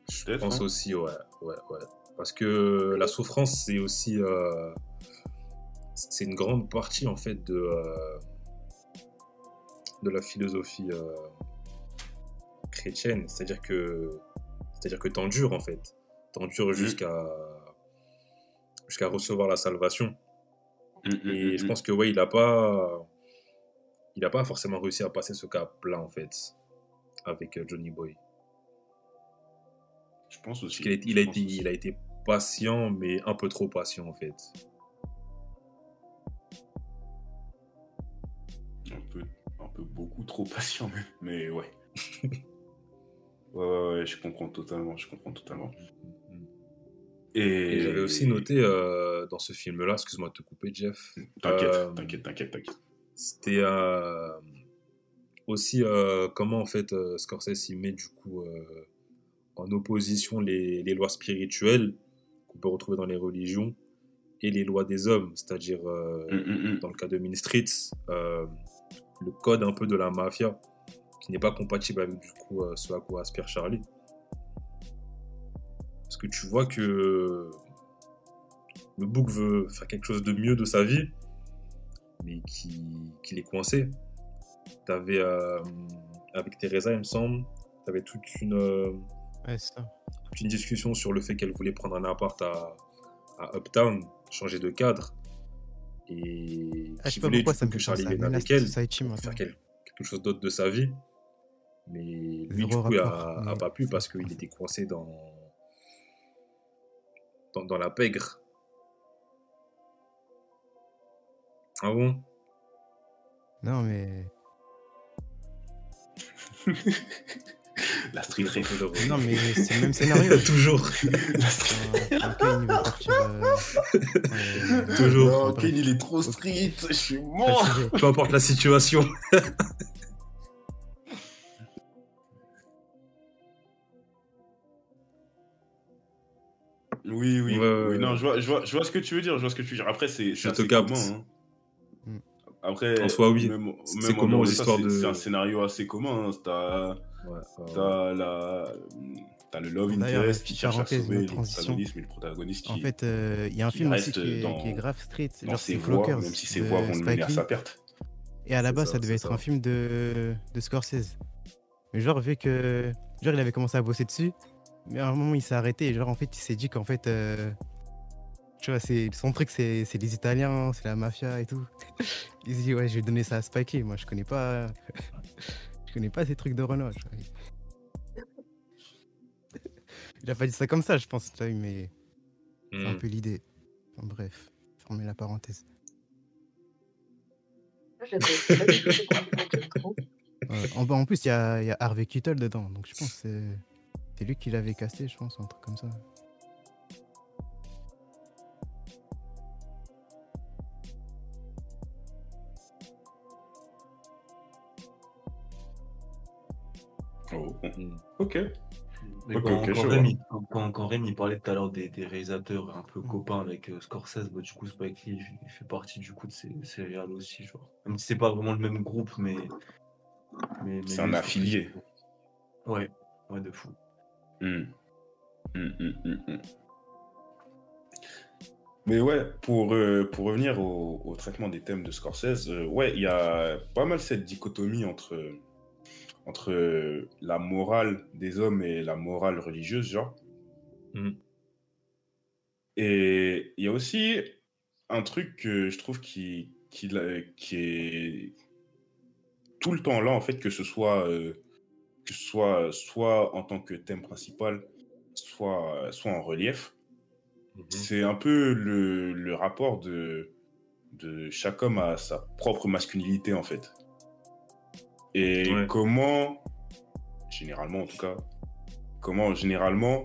Je pense hein. aussi, ouais, ouais, ouais. Parce que la souffrance, c'est aussi, euh, c'est une grande partie en fait de euh, de la philosophie euh, chrétienne. C'est-à-dire que, c'est-à-dire que t'endures en fait, t'endures jusqu'à jusqu'à recevoir la salvation. Mm, mm, Et mm, je mm. pense que ouais, il a pas, il a pas forcément réussi à passer ce cap-là en fait avec euh, Johnny Boy. Je pense aussi. A, il a pense été, il a été patient, mais un peu trop patient en fait. Un peu, un peu beaucoup trop patient, même. <laughs> Mais ouais. <laughs> ouais, ouais, ouais, je comprends totalement. Je comprends totalement. Et, Et j'avais aussi noté euh, dans ce film-là, excuse-moi de te couper, Jeff. T'inquiète, euh, t'inquiète, t'inquiète, t'inquiète. C'était euh, aussi comment en fait Scorsese il met du coup en opposition les, les lois spirituelles qu'on peut retrouver dans les religions et les lois des hommes, c'est-à-dire euh, Mm, mm, mm. dans le cas de Streets, euh, le code un peu de la mafia qui n'est pas compatible avec du coup euh, ce à quoi aspire Charlie. Parce que tu vois que le bouc veut faire quelque chose de mieux de sa vie, mais qui- qu'il est coincé. T'avais euh, avec Teresa, il me semble, t'avais toute une euh, Ouais, c'est ça. toute une discussion sur le fait qu'elle voulait prendre un appart à, à Uptown, changer de cadre, et Ah, je qui sais pas voulait pourquoi ça que Charlie Menace avec elle faire quel- quelque chose d'autre de sa vie. Mais lui, Zéro du coup, a, pas pu parce qu'il était coincé dans, dans, dans la pègre. Ah bon? Non, mais. <laughs> La street ref. Non, mais c'est le même scénario. <laughs> Toujours. La street- <laughs> euh, <laughs> euh, Toujours. Non, il est trop street. Je suis mort. Peu importe la situation. Oui, oui, Ouais, ouais, oui. Non, je vois, je, vois, je vois ce que tu veux dire. Je vois ce que tu veux dire. Après, c'est Je te assez capte. commun. hein. Mm. Après, En soi, oui. Même, C'est dehors aux de c'est- de- C'est un scénario assez commun. hein. T'as Ouais, ouais. t'as la, t'as le love interest qui cherche à sauver le transition. protagoniste, mais le protagoniste En fait, euh, il y a un film aussi reste qui est, dans- qui est grave street. dans Genre, ses c'est voies, Clockers. même si ses voies vont le mener à sa perte. Et à la base, ça, ça devait être ça. un film de, de Scorsese. Mais genre, vu que. Genre, il avait commencé à bosser dessus. Mais à un moment, il s'est arrêté. Et genre, en fait, il s'est dit qu'en fait. euh, tu vois, c'est, son truc, c'est, c'est les Italiens, c'est la mafia et tout. <laughs> Il s'est dit, ouais, je vais donner ça à Spike Lee. Moi, je connais pas. Je connais pas ces trucs de Renault. Il a pas dit ça comme ça, je pense, mais c'est un Hmm. peu l'idée. Enfin, bref, fermez la parenthèse. En, en plus, il y a, il y a Harvey Keitel dedans, donc je pense que c'est, lui qui l'avait casté, je pense, un truc comme ça. Oh. Mm. Ok. Mais quand, ok, quand je vois. Rémi, quand, quand- quand Rémi parlait tout à l'heure des, des réalisateurs un peu copains avec euh, Scorsese, bah, du coup Spike Lee il fait partie du coup de ces, ces réals aussi, genre. Même si c'est pas vraiment le même groupe, mais. mais, mais C'est un il affilié. Ouais, ouais, de fou. Hmm, hmm. Mais ouais, pour, euh, pour revenir au, au traitement des thèmes de Scorsese, euh, ouais, il y a pas mal cette dichotomie entre, entre euh, la morale des hommes et la morale religieuse, genre. Mhm. Et il y a aussi un truc que je trouve qui, qui, est tout le temps là, en fait, que ce soit, euh, que ce soit soit en tant que thème principal, soit, soit en relief. Mhm. C'est un peu le, le rapport de, de chaque homme à sa propre masculinité, en fait. Et Ouais. comment, généralement en tout cas, comment généralement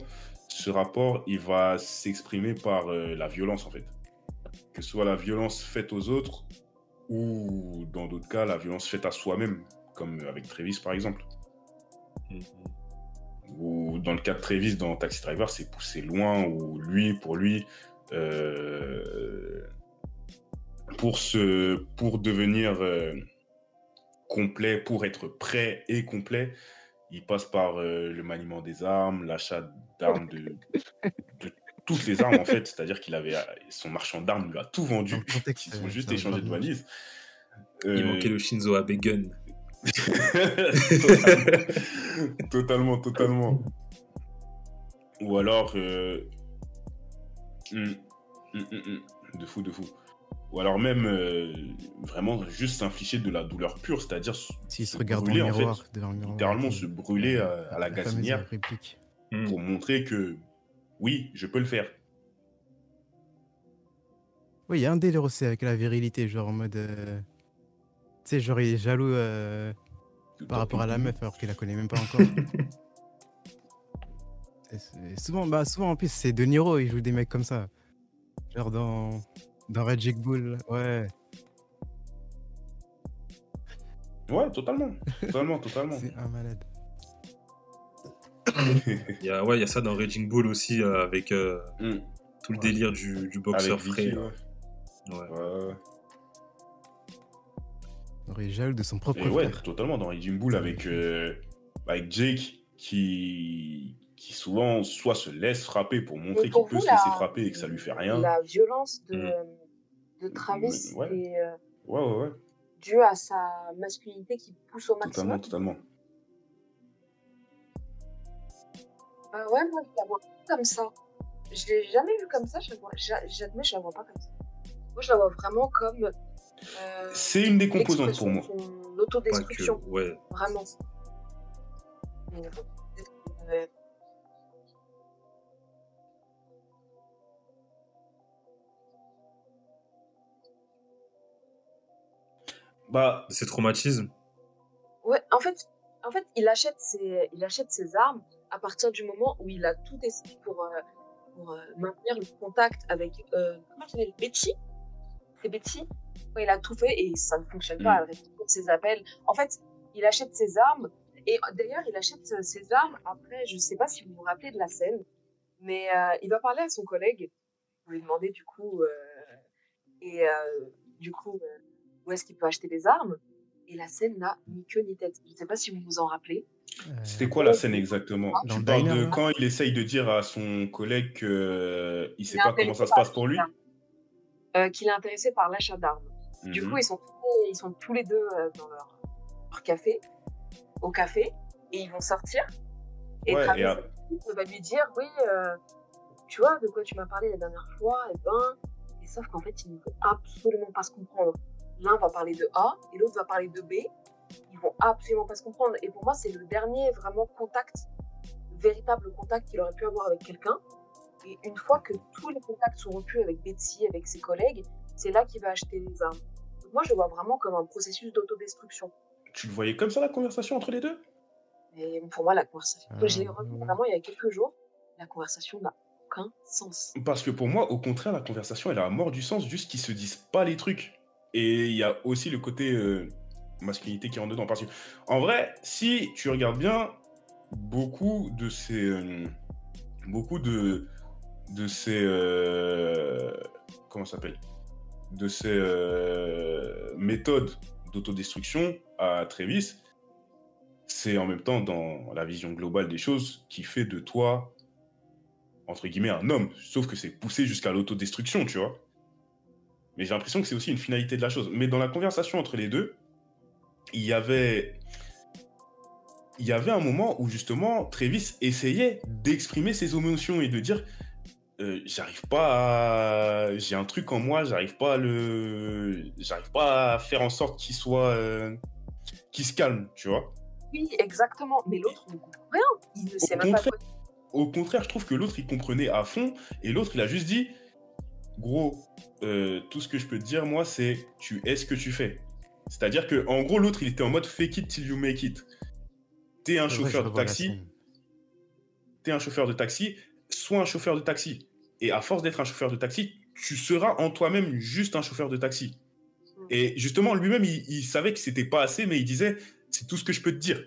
ce rapport, il va s'exprimer par euh, la violence, en fait. Que ce soit la violence faite aux autres ou, dans d'autres cas, la violence faite à soi-même, comme avec Travis, par exemple. Mhm. Ou dans le cas de Travis dans Taxi Driver, c'est poussé loin, où lui, pour lui, euh, pour, se, pour devenir euh, complet, pour être prêt et complet, il passe par euh, le maniement des armes, l'achat d'armes, de, de toutes les armes en fait. C'est-à-dire qu'il avait son marchand d'armes lui a tout vendu. Ils ont euh, juste échangé de valises. Il Euh, manquait le Shinzo Abe gun. <laughs> totalement, totalement, totalement. Ou alors, euh, hum, hum, hum, de fou, de fou. Ou alors même euh, vraiment juste s'infliger de la douleur pure, c'est-à-dire se S'il se se regarde dans brûler, le en fait. miroir, devant le miroir. littéralement se brûler à, à la fameuse gazinière réplique. Mm. pour montrer que oui, je peux le faire. Oui, il y a un délire aussi avec la virilité, genre en mode. euh, Tu sais, genre il est jaloux euh, par rapport à la meuf alors qu'il la connaît même pas encore. <laughs> Et souvent, bah, souvent en plus, c'est De Niro, il joue des mecs comme ça. Genre dans, dans Red Bull, ouais. Ouais, totalement, totalement, totalement. <laughs> C'est un malade. Il y a, ouais, il y a ça dans Raging Bull aussi, euh, avec euh, Hum, tout le Ouais. délire du, du boxeur Avec frais. Vicky, là. ouais. Ouais. Ouais, de son propre Et ouais, totalement dans Raging Bull avec, euh, avec Jake qui, qui souvent soit se laisse frapper pour montrer qu'il peut vous, se laisser la- frapper et que ça lui fait rien. La violence de, Mm. De Travis Ouais. est euh, Ouais, ouais, ouais, due à sa masculinité qui pousse au totalement, maximum. totalement. Euh, ouais, moi, je la vois pas comme ça. Je l'ai jamais vue comme ça, j'admets, je la vois pas comme ça. Moi, je la vois vraiment comme. euh, C'est une des composantes pour moi. l'expression de son Pas que, autodestruction, ouais. vraiment. Bah, Ces traumatismes. Ouais, en fait, en fait, il achète ses, il achète ses armes à partir du moment où il a tout essayé pour, euh, pour euh, maintenir le contact avec, euh, comment elle s'appelle, Betty. C'est Betty. Ouais, il a tout fait et ça ne fonctionne pas. Mm. Elle répond ses appels. En fait, il achète ses armes et d'ailleurs, il achète euh, ses armes après. Je sais pas si vous vous rappelez de la scène, mais euh, il va parler à son collègue pour lui demander du coup, euh, et euh, du coup, euh, où est-ce qu'il peut acheter des armes. Et la scène n'a ni queue ni tête. Je ne sais pas si vous vous en rappelez. Euh, c'était quoi la scène exactement? Dans Tu le parles diner, de là quand il essaye de dire à son collègue qu'il ne Il sait pas comment ça se passe pour lui? Euh, Qu'il est intéressé par l'achat d'armes. Du Mhm. coup, ils sont, ils sont tous les deux euh, dans leur, leur café, au café, et ils vont sortir. Et Ouais, Travis et à- va lui dire, oui, euh, tu vois de quoi tu m'as parlé la dernière fois, et ben, et sauf qu'en fait, ils ne vont absolument pas se comprendre. L'un va parler de A et l'autre va parler de B. Ils vont absolument pas se comprendre. Et pour moi, c'est le dernier vraiment contact, véritable contact qu'il aurait pu avoir avec quelqu'un. Et une fois que tous les contacts sont rompus avec Betsy, avec ses collègues, c'est là qu'il va acheter les armes. Donc moi, je le vois vraiment comme un processus d'autodestruction. Tu le voyais comme ça la conversation entre les deux? Et pour moi, la conversation, je l'ai revu vraiment il y a quelques jours, la conversation n'a aucun sens. Parce que pour moi, au contraire, la conversation, elle a à mort du sens, juste qu'ils se disent pas les trucs. Et il y a aussi le côté euh, masculinité qui rentre dedans. Parce que, en vrai, si tu regardes bien, beaucoup de ces. euh, beaucoup de. de ces. euh, comment s'appelle? De ces méthodes d'autodestruction à Travis, c'est en même temps dans la vision globale des choses qui fait de toi, entre guillemets, un homme. Sauf que c'est poussé jusqu'à l'autodestruction, tu vois. Mais j'ai l'impression que c'est aussi une finalité de la chose. Mais dans la conversation entre les deux, il y avait il y avait un moment où justement Travis essayait d'exprimer ses émotions et de dire euh, j'arrive pas à... j'ai un truc en moi j'arrive pas à le j'arrive pas à faire en sorte qu'il soit euh, qu'il se calme tu vois Oui, exactement. Mais l'autre ne comprend rien. Il ne sait même pas quoi. au contraire je trouve que l'autre il comprenait à fond et l'autre il a juste dit gros euh, tout ce que je peux te dire moi c'est tu es ce que tu fais c'est à dire que en gros l'autre il était en mode fake it till you make it t'es un chauffeur de taxi t'es un chauffeur de taxi, sois un chauffeur de taxi. Et à force d'être un chauffeur de taxi, tu seras en toi-même juste un chauffeur de taxi. Mm. Et justement, lui-même, il, il savait que c'était pas assez, mais il disait, c'est tout ce que je peux te dire.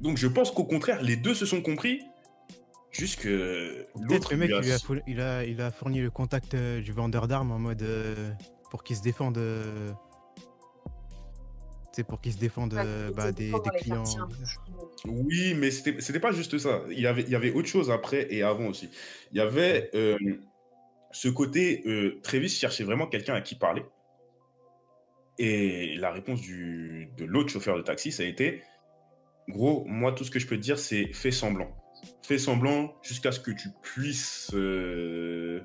Donc je pense qu'au contraire, les deux se sont compris, juste que Peut-être le mec, lui a- il, a fourni- il, a, il a fourni le contact euh, du vendeur d'armes en mode. euh, pour qu'il se défende. euh, tu sais, pour qu'il se défende Ouais, euh, bah, était des, clients. Oui, mais c'était c'était pas juste ça. Il y avait, il y avait autre chose après et avant aussi. Il y avait euh, ce côté, euh, Travis cherchait vraiment quelqu'un à qui parler. Et la réponse du, de l'autre chauffeur de taxi, ça a été, gros, moi, tout ce que je peux te dire, c'est fais semblant. Fais semblant jusqu'à ce que tu puisses euh,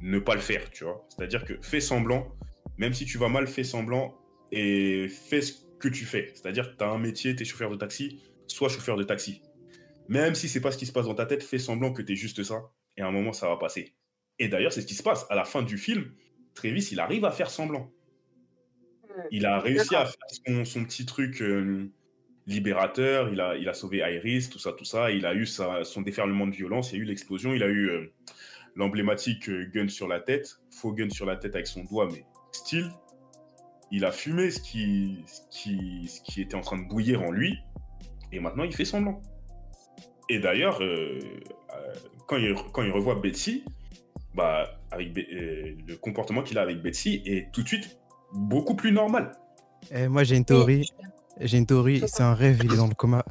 ne pas le faire, tu vois. C'est-à-dire que fais semblant, même si tu vas mal, fais semblant et fais ce que tu fais. C'est-à-dire que tu as un métier, tu es chauffeur de taxi, sois chauffeur de taxi. Même si c'est pas ce qui se passe dans ta tête, fais semblant que tu es juste ça. Et à un moment, ça va passer. Et d'ailleurs, c'est ce qui se passe. À la fin du film, Travis, il arrive à faire semblant. Il a réussi à faire son, son petit truc euh, libérateur. Il a, il a sauvé Iris, tout ça, tout ça. Il a eu sa- son déferlement de violence. Il y a eu l'explosion. Il a eu euh, l'emblématique euh, gun sur la tête. Faux gun sur la tête avec son doigt, mais style. Il a fumé ce qui, ce, qui, ce qui était en train de bouillir en lui. Et maintenant, il fait semblant. Et d'ailleurs, euh, euh, quand, il, quand il revoit Betsy, bah, avec Be- euh, le comportement qu'il a avec Betsy est tout de suite beaucoup plus normal. Eh, moi, j'ai une théorie. J'ai une théorie. C'est un rêve, il est dans le coma.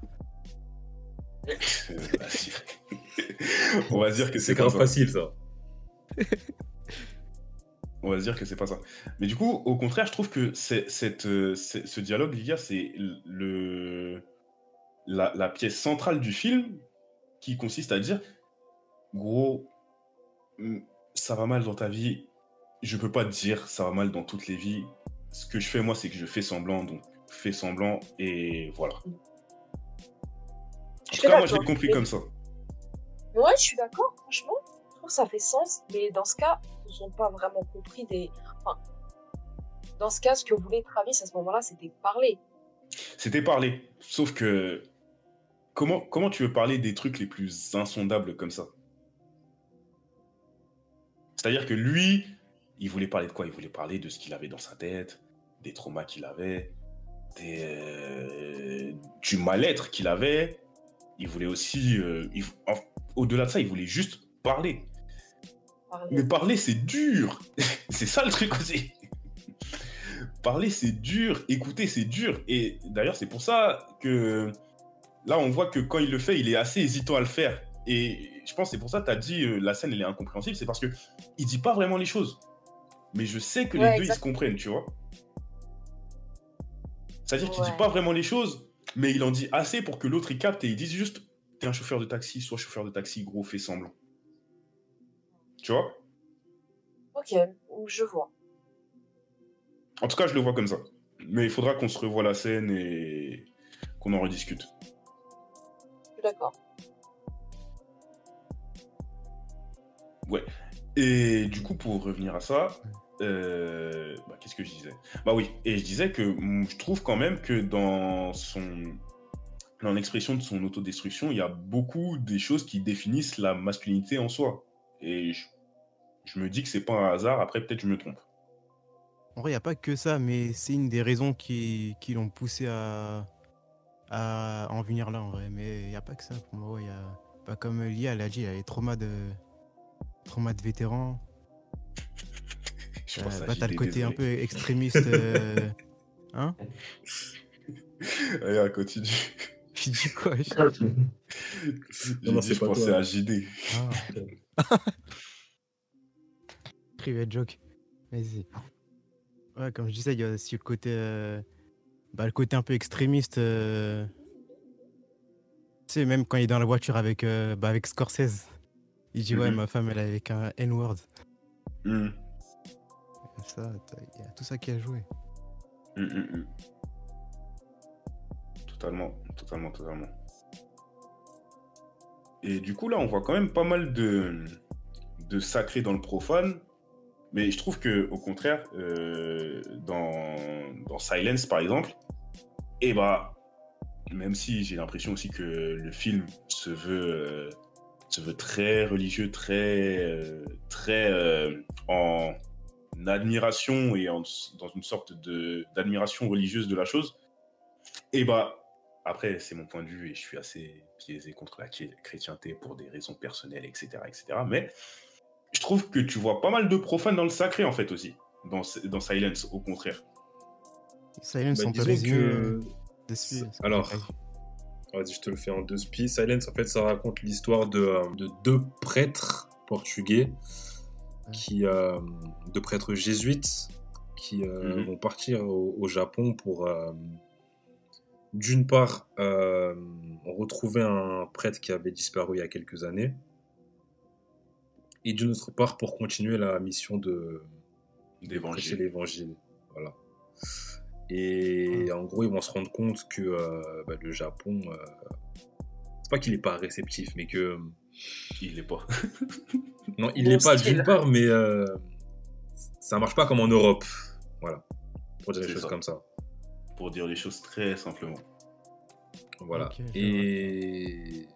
<laughs> On va se dire que c'est grave ça. facile, ça. On va se dire que c'est pas ça. Mais du coup, au contraire, je trouve que c'est, cette, euh, ce dialogue, Lydia, c'est le, la, la pièce centrale du film qui consiste à dire gros, mm, ça va mal dans ta vie. Je peux pas te dire ça va mal dans toutes les vies. Ce que je fais, moi, c'est que je fais semblant. Donc, fais semblant et voilà. En Je tout cas, moi, je l'ai compris Mais- comme ça. Ouais, je suis d'accord, franchement. Je trouve que ça fait sens, mais dans ce cas, ils n'ont pas vraiment compris des. Enfin, dans ce cas, ce que voulait Travis à ce moment-là, c'était parler. C'était parler. Sauf que comment, comment tu veux parler des trucs les plus insondables comme ça? C'est-à-dire que lui, il voulait parler de quoi? Il voulait parler de ce qu'il avait dans sa tête, des traumas qu'il avait, des, euh, du mal-être qu'il avait. Il voulait aussi... euh, Au-delà de ça, il voulait juste parler. parler. Mais parler, c'est dur. <laughs> c'est ça le truc aussi. parler, c'est dur. Écouter, c'est dur. Et d'ailleurs, c'est pour ça que là, on voit que quand il le fait, il est assez hésitant à le faire. Et je pense que c'est pour ça que tu as dit euh, la scène, elle est incompréhensible. C'est parce que il dit pas vraiment les choses. Mais je sais que les deux, ils se comprennent, tu vois. C'est-à-dire qu'il dit Ouais. pas vraiment les choses, mais il en dit assez pour que l'autre, il capte et il dise juste T'es un chauffeur de taxi, sois chauffeur de taxi, gros, fais semblant. Tu vois? Ok, je vois. En tout cas, je le vois comme ça. Mais il faudra qu'on se revoie la scène et qu'on en rediscute. Je suis d'accord. Et du coup, pour revenir à ça, euh, bah, qu'est-ce que je disais? Bah oui, et je disais que je trouve quand même que dans son dans l'expression de son autodestruction, il y a beaucoup des choses qui définissent la masculinité en soi. Et je, me dis que c'est pas un hasard. Après, peut-être je me trompe. En vrai, il n'y a pas que ça, mais c'est une des raisons qui, qui l'ont poussé à, à en venir là en vrai. Mais il n'y a pas que ça pour moi. Y a, pas comme Lia, elle a dit, il y a les traumas de, traumas de vétérans. Je Euh, pense bah, t'as le côté un peu extrémiste. euh, Hein <laughs> Allez, continue. <laughs> Je dis quoi je- J'ai non, dit, c'est je pas pensais toi. à JD. Ah. <laughs> Private joke. Vas-y. Ouais, comme je disais, il y a aussi le côté, euh, bah, le côté un peu extrémiste. euh, Tu sais, même quand il est dans la voiture avec, euh, bah, avec Scorsese, il dit Ouais, Mhm. ma femme, elle est avec un N-word. Hmm. Ça, Il y a tout ça qui a joué. Hmm, hmm, hmm. Totalement, totalement, totalement. Et du coup, là, on voit quand même pas mal de, de sacré dans le profane. Mais je trouve que, au contraire, euh, dans, dans Silence, par exemple, et bah, même si j'ai l'impression aussi que le film se veut, euh, se veut très religieux, très, euh, très euh, admiration et en- dans une sorte de d'admiration religieuse de la chose, et bah, après, c'est mon point de vue et je suis assez biaisé contre la chrétienté pour des raisons personnelles, etc., etc. Mais je trouve que tu vois pas mal de profanes dans le sacré, en fait, aussi, dans, dans Silence, au contraire. Silence, Bah, on peut disons résumer que- euh, dessus. alors. Vas-y, je te le fais en deux spies. Silence, en fait, ça raconte l'histoire de, euh, de deux prêtres portugais, qui, euh, deux prêtres jésuites, qui euh, Mhm. vont partir au, au Japon pour, euh, d'une part, retrouver un prêtre qui avait disparu il y a quelques années, et d'une autre part, pour continuer la mission de, prêcher D'évangile. l'évangile. Voilà. Et en gros, ils vont se rendre compte que bah, le Japon, c'est pas qu'il est pas réceptif, mais que Il l'est pas. <laughs> non, il Bon l'est pas d'une part, mais euh, ça marche pas comme en Europe. Voilà, pour dire les choses ça. comme ça. Pour dire les choses très simplement. Voilà. Et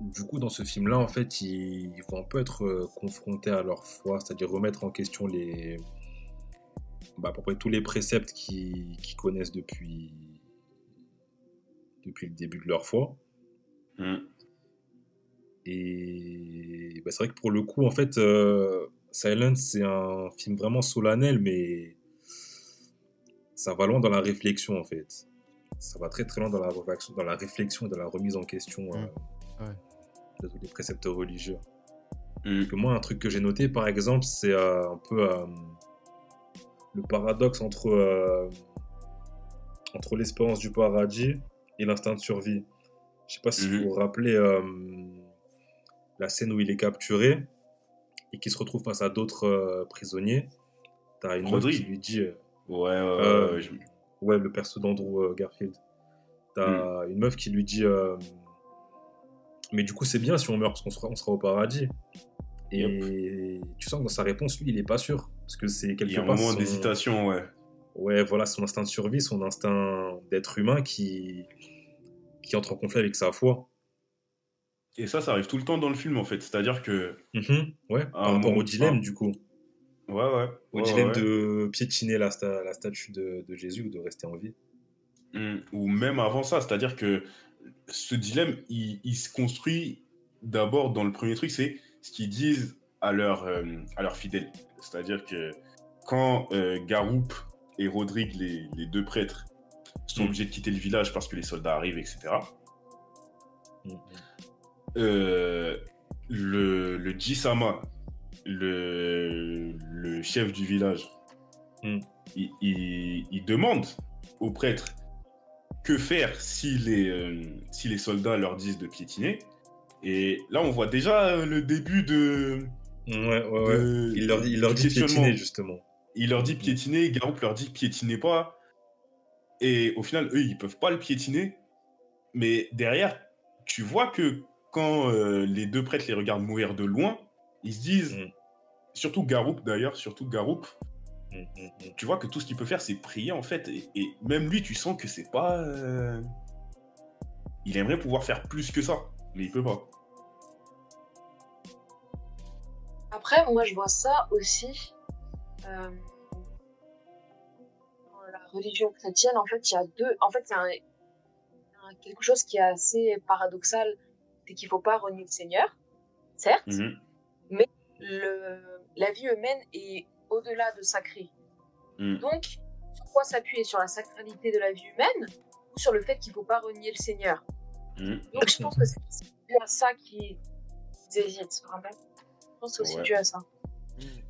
du coup, dans ce film-là, en fait, ils, ils vont un peu être euh, confrontés à leur foi, c'est-à-dire remettre en question les, bah, à peu près tous les préceptes qu'ils qu'ils connaissent depuis, depuis le début de leur foi. Hmm. Et bah, c'est vrai que pour le coup, en fait, euh, Silence, c'est un film vraiment solennel, mais ça va loin dans la réflexion, en fait. Ça va très très loin dans la réflexion, dans la réflexion et dans la remise en question euh, ouais. de tous les préceptes religieux. Hmm. Que moi, un truc que j'ai noté, par exemple, c'est euh, un peu euh, le paradoxe entre, euh, entre l'espérance du paradis et l'instinct de survie. Je sais pas si Mhm. vous vous rappelez euh, la scène où il est capturé et qu'il se retrouve face à d'autres euh, prisonniers. T'as une meuf Rodrigue. qui lui dit, euh, Ouais, ouais, ouais, Euh, ouais, je- ouais, le perso d'Andrew euh, Garfield. T'as une meuf qui lui dit, mais du coup c'est bien si on meurt parce qu'on sera, on sera au paradis. Et tu sens que dans sa réponse, lui, il est pas sûr. Parce que c'est quelque Il y a un part moment son- d'hésitation, ouais. Ouais, voilà, son instinct de survie, son instinct d'être humain qui... qui entre en conflit avec sa foi. Et ça, ça arrive tout le temps dans le film, en fait. C'est-à-dire que. Mhm, ouais, par rapport au dilemme, du coup. Ouais, ouais. Au ouais, dilemme ouais. de piétiner la, sta- la statue de, de Jésus ou de rester en vie. Mm. Ou même avant ça, c'est-à-dire que ce dilemme, il, il se construit d'abord dans le premier truc, c'est ce qu'ils disent à leurs euh, à leurs fidèles. C'est-à-dire que quand euh, Garoup et Rodrigue, les, les deux prêtres, sont Mm. obligés de quitter le village parce que les soldats arrivent, etc.. euh, le, le Jisama, le, le chef du village, Mm. il, il- il demande aux prêtres que faire si les, euh, si les soldats leur disent de piétiner. Et là, on voit déjà euh, le début de. Ouais, ouais, ouais. de- Il leur, il leur dit piétiner, justement. Il leur dit piétiner, Garoup leur dit piétinez pas. Et au final, eux, ils peuvent pas le piétiner. Mais derrière, tu vois que quand euh, les deux prêtres les regardent mourir de loin, ils se disent, Mm. surtout Garoup d'ailleurs, surtout Garoup, Mhm, mhm. tu vois que tout ce qu'il peut faire, c'est prier en fait. Et, et même lui, tu sens que c'est pas. euh, Il aimerait pouvoir faire plus que ça, mais il peut pas. Après, moi, je vois ça aussi. euh, dans la religion chrétienne, en fait, il y a deux. En fait, il y a un- quelque chose qui est assez paradoxal, c'est qu'il faut pas renier le Seigneur, certes, Mhm. le, la vie humaine est au-delà de sacré. Mhm. Donc, sur quoi s'appuyer? Sur la sacralité de la vie humaine ou sur le fait qu'il faut pas renier le Seigneur? Mhm. Donc, je pense que c'est dû à ça qu'ils hésitent, vraiment. Je pense que c'est aussi Ouais. dû à ça.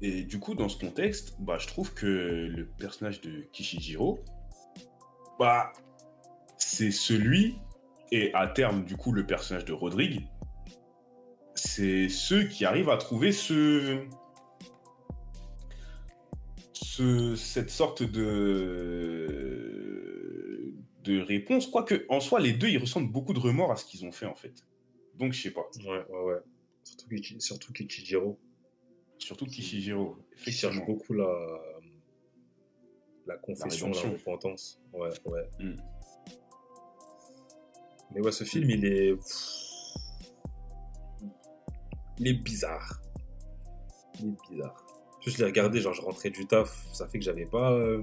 Et du coup, dans ce contexte, bah, je trouve que le personnage de Kishijiro, bah, c'est celui, et à terme, du coup, le personnage de Rodrigue, c'est ceux qui arrivent à trouver ce. ce cette sorte de. de réponse. Quoique, en soi, les deux, ils ressentent beaucoup de remords à ce qu'ils ont fait, en fait. Donc, je sais pas. Ouais, ouais, ouais. Surtout, Kichi- surtout Kichijiro, Surtout Kishijiro, qui cherche beaucoup la, la confession, la, rédemption. repentance. Ouais, ouais. Mm. Mais ouais, ce film, il est. Il est bizarre. Il est bizarre. Plus je l'ai regardé, genre je rentrais du taf, ça fait que j'avais pas euh,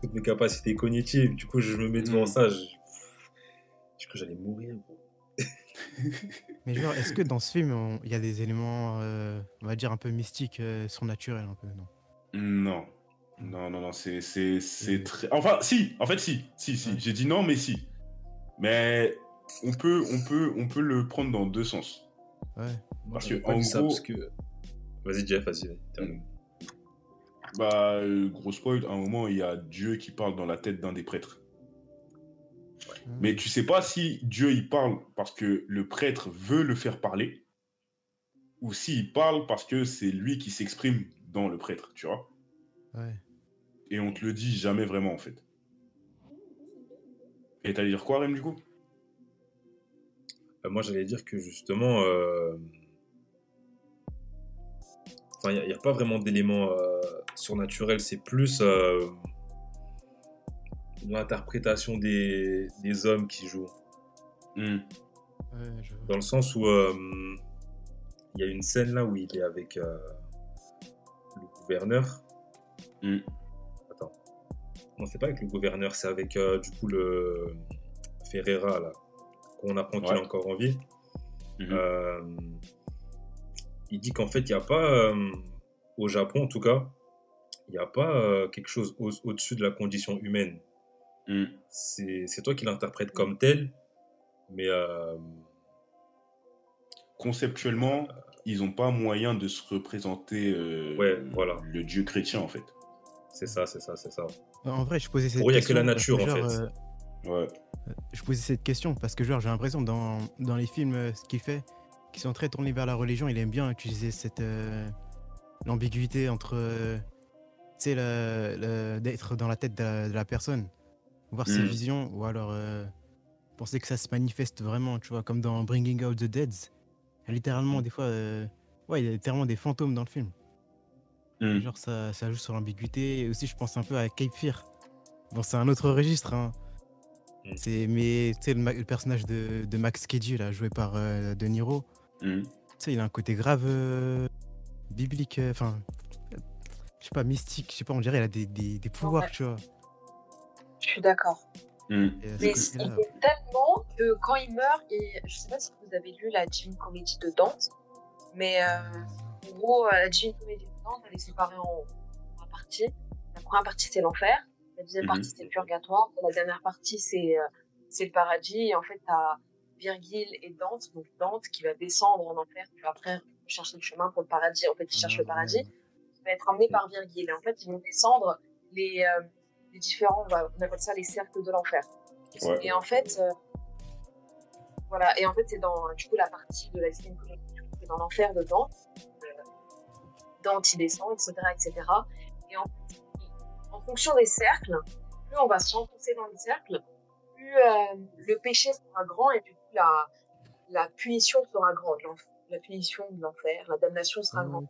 toutes mes capacités cognitives. Du coup, je me mets devant Mm. ça, je. Je crois que j'allais mourir. <laughs> Mais genre, est-ce que dans ce film, il y a des éléments, euh, on va dire, un peu mystiques, euh, surnaturels un peu, non? Non. Non, non, non, c'est, c'est, c'est très. Enfin, si, en fait, si, si, si. Ouais. J'ai dit non, mais si. Mais on peut, on peut, on peut le prendre dans deux sens. Ouais. Parce que, en gros- parce que. Vas-y, Jeff, vas-y. Bah, euh, gros spoil, à un moment, il y a Dieu qui parle dans la tête d'un des prêtres. Mais tu sais pas si Dieu il parle parce que le prêtre veut le faire parler, ou s'il parle parce que c'est lui qui s'exprime dans le prêtre, tu vois. Ouais. Et on te le dit jamais vraiment, en fait. Et t'allais dire quoi, Rem, du coup? Euh, moi, j'allais dire que justement, euh, enfin, il n'y a, pas vraiment d'éléments euh, surnaturels, c'est plus euh, l'interprétation des, des hommes qui jouent. Hmm. Ouais, je vois. Dans le sens où euh, il y a une scène là où il est avec euh, le gouverneur. Hmm. Non, c'est pas avec le gouverneur, c'est avec euh, du coup le Ferreira là, qu'on apprend qu'il Ouais. est encore en vie. Mhm. Euh, il dit qu'en fait, il n'y a pas, euh, au Japon en tout cas, il n'y a pas euh, quelque chose au- au-dessus de la condition humaine. Hmm. C'est toi qui l'interprètes comme tel, mais euh, Conceptuellement, ils n'ont pas moyen de se représenter euh, Ouais, voilà. le dieu chrétien, en fait. c'est ça, c'est ça, c'est ça. En vrai, je posais cette Pour eux, il y a que question la parce nature, en genre, fait. euh, Ouais. je posais cette question parce que genre j'ai l'impression dans, dans les films euh, ce qu'il fait qui sont très tournés vers la religion il aime bien utiliser cette euh, l'ambiguïté entre euh, tu sais le- le- d'être dans la tête de la, de la personne voir ses Mm. visions ou alors euh, penser que ça se manifeste vraiment tu vois comme dans Bringing Out the a littéralement des fois euh, ouais il y a littéralement des fantômes dans le film Hmm. Genre ça, ça joue sur l'ambiguïté. Et aussi je pense un peu à Cape Fear. Bon c'est un autre registre. Hein. Mm. C'est mais tu sais le, personnage de, de Max Kedgy là joué par euh, De Niro. Hmm. Tu sais il a un côté grave euh, biblique. euh, Enfin je sais pas mystique. Je sais pas on dirait il a des, des, des pouvoirs Ouais. tu vois. Je suis d'accord. Mais il est tellement que quand il meurt, et je sais pas si vous avez lu la Divine Comédie de Dante, mais euh, en gros, euh, la Divine Comédie Dante, elle est séparée en trois parties. La première partie, c'est l'enfer. La deuxième Mhm. partie, c'est le purgatoire. La dernière partie, c'est euh, c'est le paradis. Et en fait, t'as Virgile et Dante. Donc Dante qui va descendre en enfer, puis après chercher le chemin pour le paradis. En fait, il cherche le paradis. Il va être emmené par Virgile. Et en fait, ils vont descendre les, euh, les différents, on, va- on appelle ça les cercles de l'enfer. Ouais. Et en fait, euh, voilà, et en fait, c'est dans du coup la partie de la coup, c'est dans l'enfer de Dante. Euh, Dante, il descend, etc., etc. Et en, en fonction des cercles, plus on va s'enfoncer dans les cercles, plus euh, le péché sera grand et plus la, la punition sera grande. La punition de l'enfer, la damnation sera grande.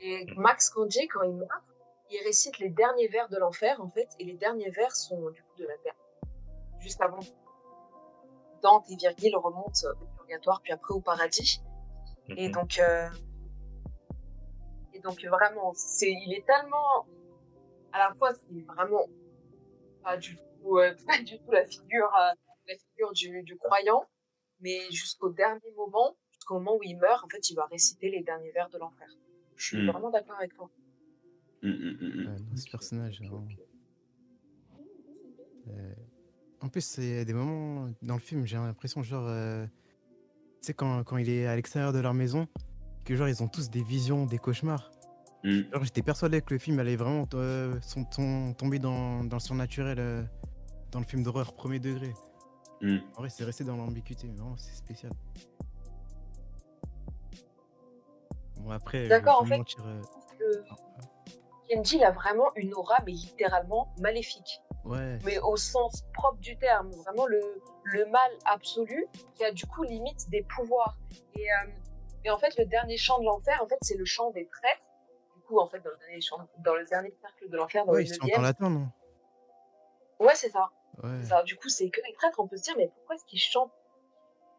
Et Max Candy, quand il meurt, il récite les derniers vers de l'enfer, en fait, et les derniers vers sont du coup de la terre. Juste avant. Dante et Virgile remontent au purgatoire, puis après au paradis. Et Mhm. donc, euh, donc vraiment, c'est, il est tellement, à la fois, c'est vraiment pas du tout, euh, <laughs> pas du tout la figure euh, la figure du, du croyant, mais jusqu'au dernier moment, jusqu'au moment où il meurt, en fait, il va réciter les derniers vers de l'enfer. Je suis Mm. vraiment d'accord avec toi. Ouais, non, ce personnage, vraiment. Euh, En plus, il y a des moments dans le film, j'ai l'impression, genre, euh, tu sais, quand, quand il est à l'extérieur de leur maison, que genre, ils ont tous des visions, des cauchemars. Genre, j'étais persuadé que le film allait vraiment euh, son- ton- tomber dans, dans le surnaturel, euh, dans le film d'horreur premier degré. Hum. En vrai, c'est resté dans l'ambiguïté, mais vraiment, c'est spécial. Bon, après, je vais D'accord, en fait- mentir, euh, Que Kenji, il a vraiment une aura, mais littéralement maléfique. ouais, mais au sens propre du terme, vraiment le, le mal absolu qui a du coup limite des pouvoirs. Et, euh, et en fait, le dernier chant de l'enfer, en fait, c'est le chant des traîtres. Coup, en fait, dans le dernier, dans le dernier cercle de l'enfer, dans ouais, le ils sont en latin, non? Ouais, c'est ça. Ouais. c'est ça. Du coup, c'est que les traîtres. On peut se dire, mais pourquoi est-ce qu'ils chantent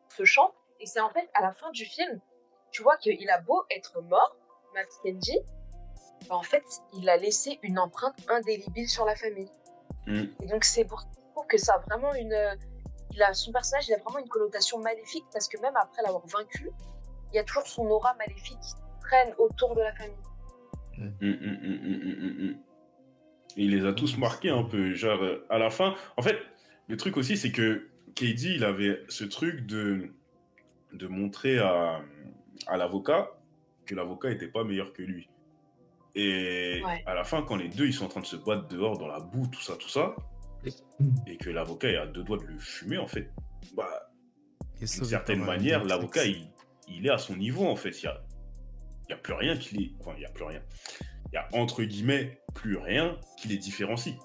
ce chant? Et c'est en fait à la fin du film, tu vois qu'il a beau être mort, Matt Kenji, bah, en fait, il a laissé une empreinte indélébile sur la famille. Hum. Et donc c'est pour que ça a vraiment une il a son personnage il a vraiment une connotation maléfique parce que même après l'avoir vaincu, il y a toujours son aura maléfique qui traîne autour de la famille. Hum, hum, hum. Il les a tous marqués un peu. Genre, euh, à la fin, en fait, le truc aussi, c'est que KD, il avait ce truc de, de montrer à, à l'avocat que l'avocat n'était pas meilleur que lui. Et Ouais. à la fin, quand les deux ils sont en train de se battre dehors dans la boue, tout ça, tout ça, et que l'avocat est à deux doigts de le fumer, en fait, bah, d'une certaine manière, l'avocat, il, il est à son niveau, en fait. Il a, il y a plus rien qui les... Enfin, il n'y a plus rien. Il y a, entre guillemets, plus rien qui les différencie.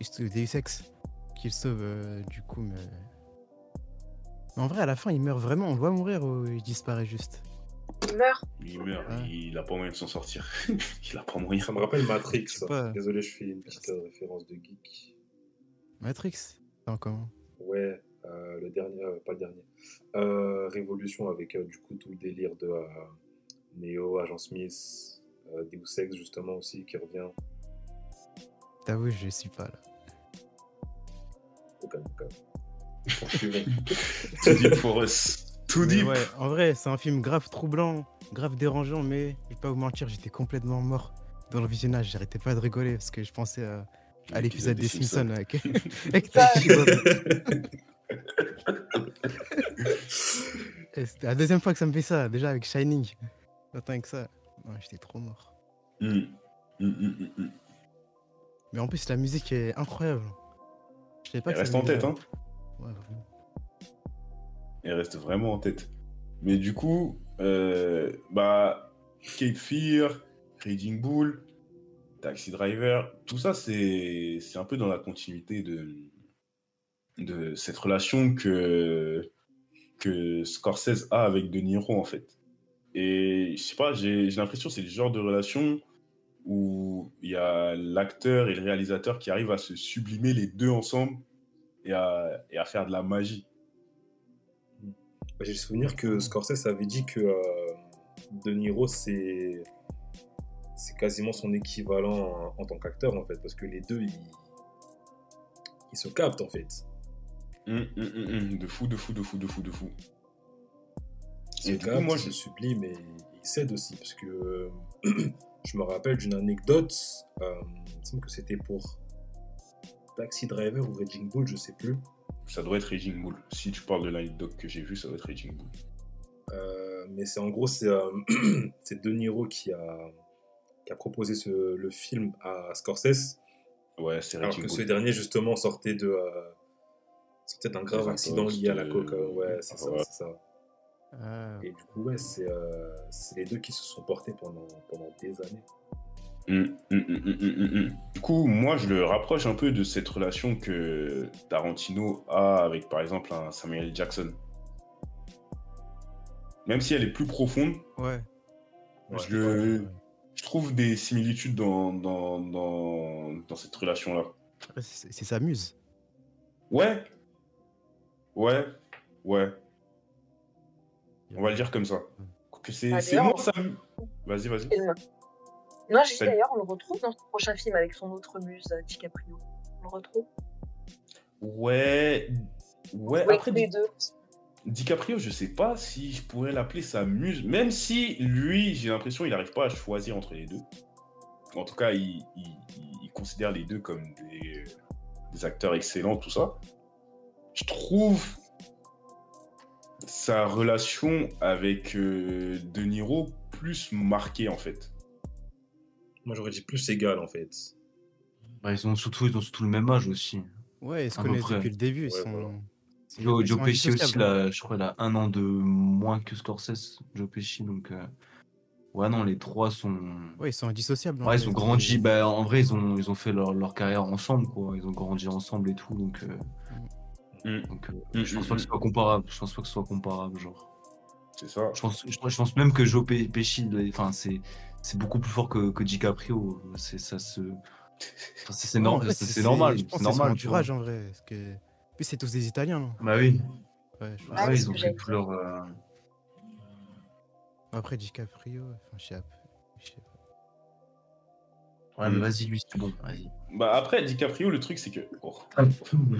Juste Deus Ex qu'il sauve euh, du coup, mais... mais en vrai, à la fin, il meurt vraiment. On le voit mourir ou il disparaît juste? Il meurt. Il meurt, Ouais. il n'a pas moyen de s'en sortir. <laughs> il n'a pas moyen. Ça me rappelle Matrix. Je sais pas. Désolé, je fais une petite référence de geek. Matrix? Non, comment? Ouais, euh, le dernier, euh, pas le dernier. Euh, Révolution avec euh, du coup tout le délire de euh, Neo, Agent Smith, euh, Deus Ex justement aussi qui revient. T'avoue, je suis pas là. Au calme, au calme. Poursuivons. <laughs> Too deep for us. Deep. ouais, en vrai, c'est un film grave troublant, grave dérangeant, mais je vais pas vous mentir, j'étais complètement mort dans le visionnage. J'arrêtais pas de rigoler parce que je pensais à, à l'épisode des Simpsons avec, <laughs> avec <laughs> <laughs> C'était la deuxième fois que ça me fait ça, déjà avec Shining. Attends que ça. Non, j'étais trop mort. Hum, hum, hum. Mais en plus, la musique est incroyable. Je savais pas Elle que reste en tête, hein. Ouais, vraiment. Elle reste vraiment en tête. Mais du coup, euh, bah, Cape Fear, Raging Bull, Taxi Driver, tout ça, c'est un peu dans la continuité de, de cette relation que, que Scorsese a avec De Niro, en fait. Et je sais pas, j'ai l'impression que c'est le genre de relation où il y a l'acteur et le réalisateur qui arrivent à se sublimer les deux ensemble et à, et à faire de la magie. J'ai le souvenir que Scorsese avait dit que euh, De Niro, c'est c'est quasiment son équivalent en, en tant qu'acteur, en fait, parce que les deux, ils, ils se captent, en fait. Hum, hum, hum, hum, De fou, de fou, de fou, de fou, de fou. Se Et du coup, moi, je- subliment et ils s'aident aussi, parce que euh, <clears throat> je me rappelle d'une anecdote, euh, il me semble que c'était pour Taxi Driver ou Raging Bull, je sais plus. Ça doit être Raging Bull. Si tu parles de l'anecdote que j'ai vue, ça doit être Raging Bull. Euh, mais c'est en gros, c'est euh, <clears throat> c'est De Niro qui a, qui a proposé ce- le film à Scorsese, Ouais, c'est alors Raging que Bull. ce dernier, justement, sortait de euh, sortait d'un grave Des accident lié à la coke. euh, Ouais, c'est ça, Ouais. c'est ça. Ah, Et du coup, ouais, c'est euh, c'est les deux qui se sont portés pendant, pendant des années. Hum, hum, hum. Du coup, moi, je le rapproche un peu de cette relation que Tarantino a avec, par exemple, un Samuel Jackson. Même si elle est plus profonde, ouais. Ouais. je, ouais. je trouve des similitudes dans, dans, dans, dans cette relation-là. C'est c'est sa muse. Ouais. Ouais. Ouais. On va le dire comme ça. Que c'est Ah, moins ça. Vas-y, vas-y. Non, j'ai dit d'ailleurs, on le retrouve dans ce prochain film avec son autre muse, euh, DiCaprio. On le retrouve? Ouais. Ouais, Ouais, après, les deux. DiCaprio, je sais pas si je pourrais l'appeler sa muse, même si lui, j'ai l'impression, il n'arrive pas à choisir entre les deux. En tout cas, il, il- il considère les deux comme des, des acteurs excellents, tout ça. Je trouve sa relation avec euh, De Niro plus marquée, en fait. Moi, j'aurais dit plus égal, en fait. Bah, ils, ont surtout, ils ont surtout le même âge aussi. Ouais, ils se connaissent depuis le début. Ils Ouais, sont... voilà. Joe, Pesci aussi, là, je crois, il a un an de moins que Scorsese, Joe Pesci. Donc, euh, ouais, non, les trois sont. Ouais, ils sont indissociables. Ouais, ils ont grandi. Bah, en vrai, ils ont, ils ont fait leur, leur carrière ensemble, quoi. Ils ont grandi ensemble et tout. Donc, euh, Mm. donc euh, Mm, je pense mm, pas que ce soit comparable. Je pense pas que ce soit comparable, genre. C'est ça. Je pense, je, je pense même que Joe Pe- Pesci, enfin, c'est, c'est beaucoup plus fort que, que DiCaprio. C'est, ça se. enfin, c'est, nor- en vrai, c'est- c'est normal. C'est son normal. tu vois. entourage en vrai. Parce que... Puis c'est tous des Italiens. non? Bah oui. Ouais, je pense. Ouais, ouais, c'est ils ce ont que fait j'allais tout dire. leur. euh, Après DiCaprio, enfin, je sais pas. Ouais, mais Mm. vas-y, lui, c'est bon. Vas-y. Bah après, DiCaprio, le truc, c'est que... oh,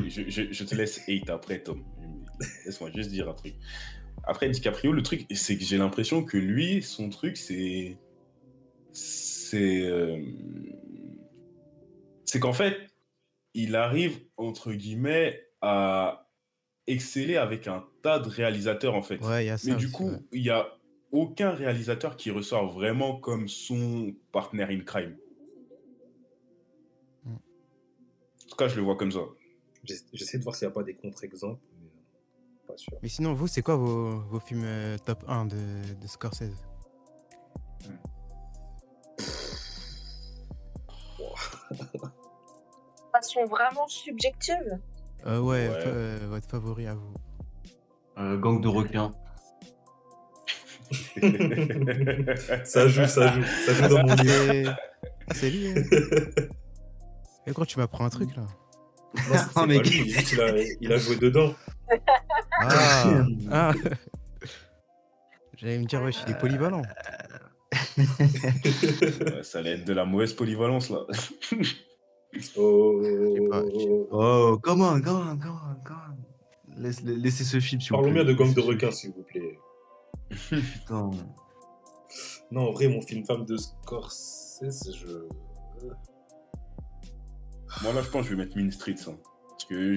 je, je- je te laisse hate après, Tom. <laughs> Laisse-moi juste dire un truc. Après, DiCaprio, le truc, c'est que j'ai l'impression que lui, son truc, c'est... C'est... euh, C'est qu'en fait, il arrive, entre guillemets, à exceller avec un tas de réalisateurs, en fait. Ouais, il y a ça. Mais du coup, il n'y a aucun réalisateur qui ressort vraiment comme son partenaire in crime. Tout cas, je le vois comme ça. J'ess- J'essaie de voir s'il n'y a pas des contre-exemples, mais euh, pas sûr. Mais sinon, vous, c'est quoi vos, vos films euh, top 1 de, de Scorsese? Façon vraiment subjective. Euh, ouais, euh, votre favori à vous. Euh, gang de requins. <laughs> Ça joue, ça joue, ça joue dans mon Ah, livre. c'est ah, c'est lui. hein. <laughs> Et quand tu m'apprends un truc là Non, mais juste, il a, il a joué dedans. Ah, <laughs> ah. J'allais me dire, ouais, je suis des polyvalents. Ouais, ça allait être de la mauvaise polyvalence, là. <laughs> Oh, pas, Oh, come on, come on, come on, come on. Laisse- laissez ce film, s'il vous Parlons plaît. bien de Gang de requins, s'il vous plaît. Putain. Non, en vrai, mon film femme de Scorsese, je. Moi, là, je pense que je vais mettre Mean Streets. hein. parce que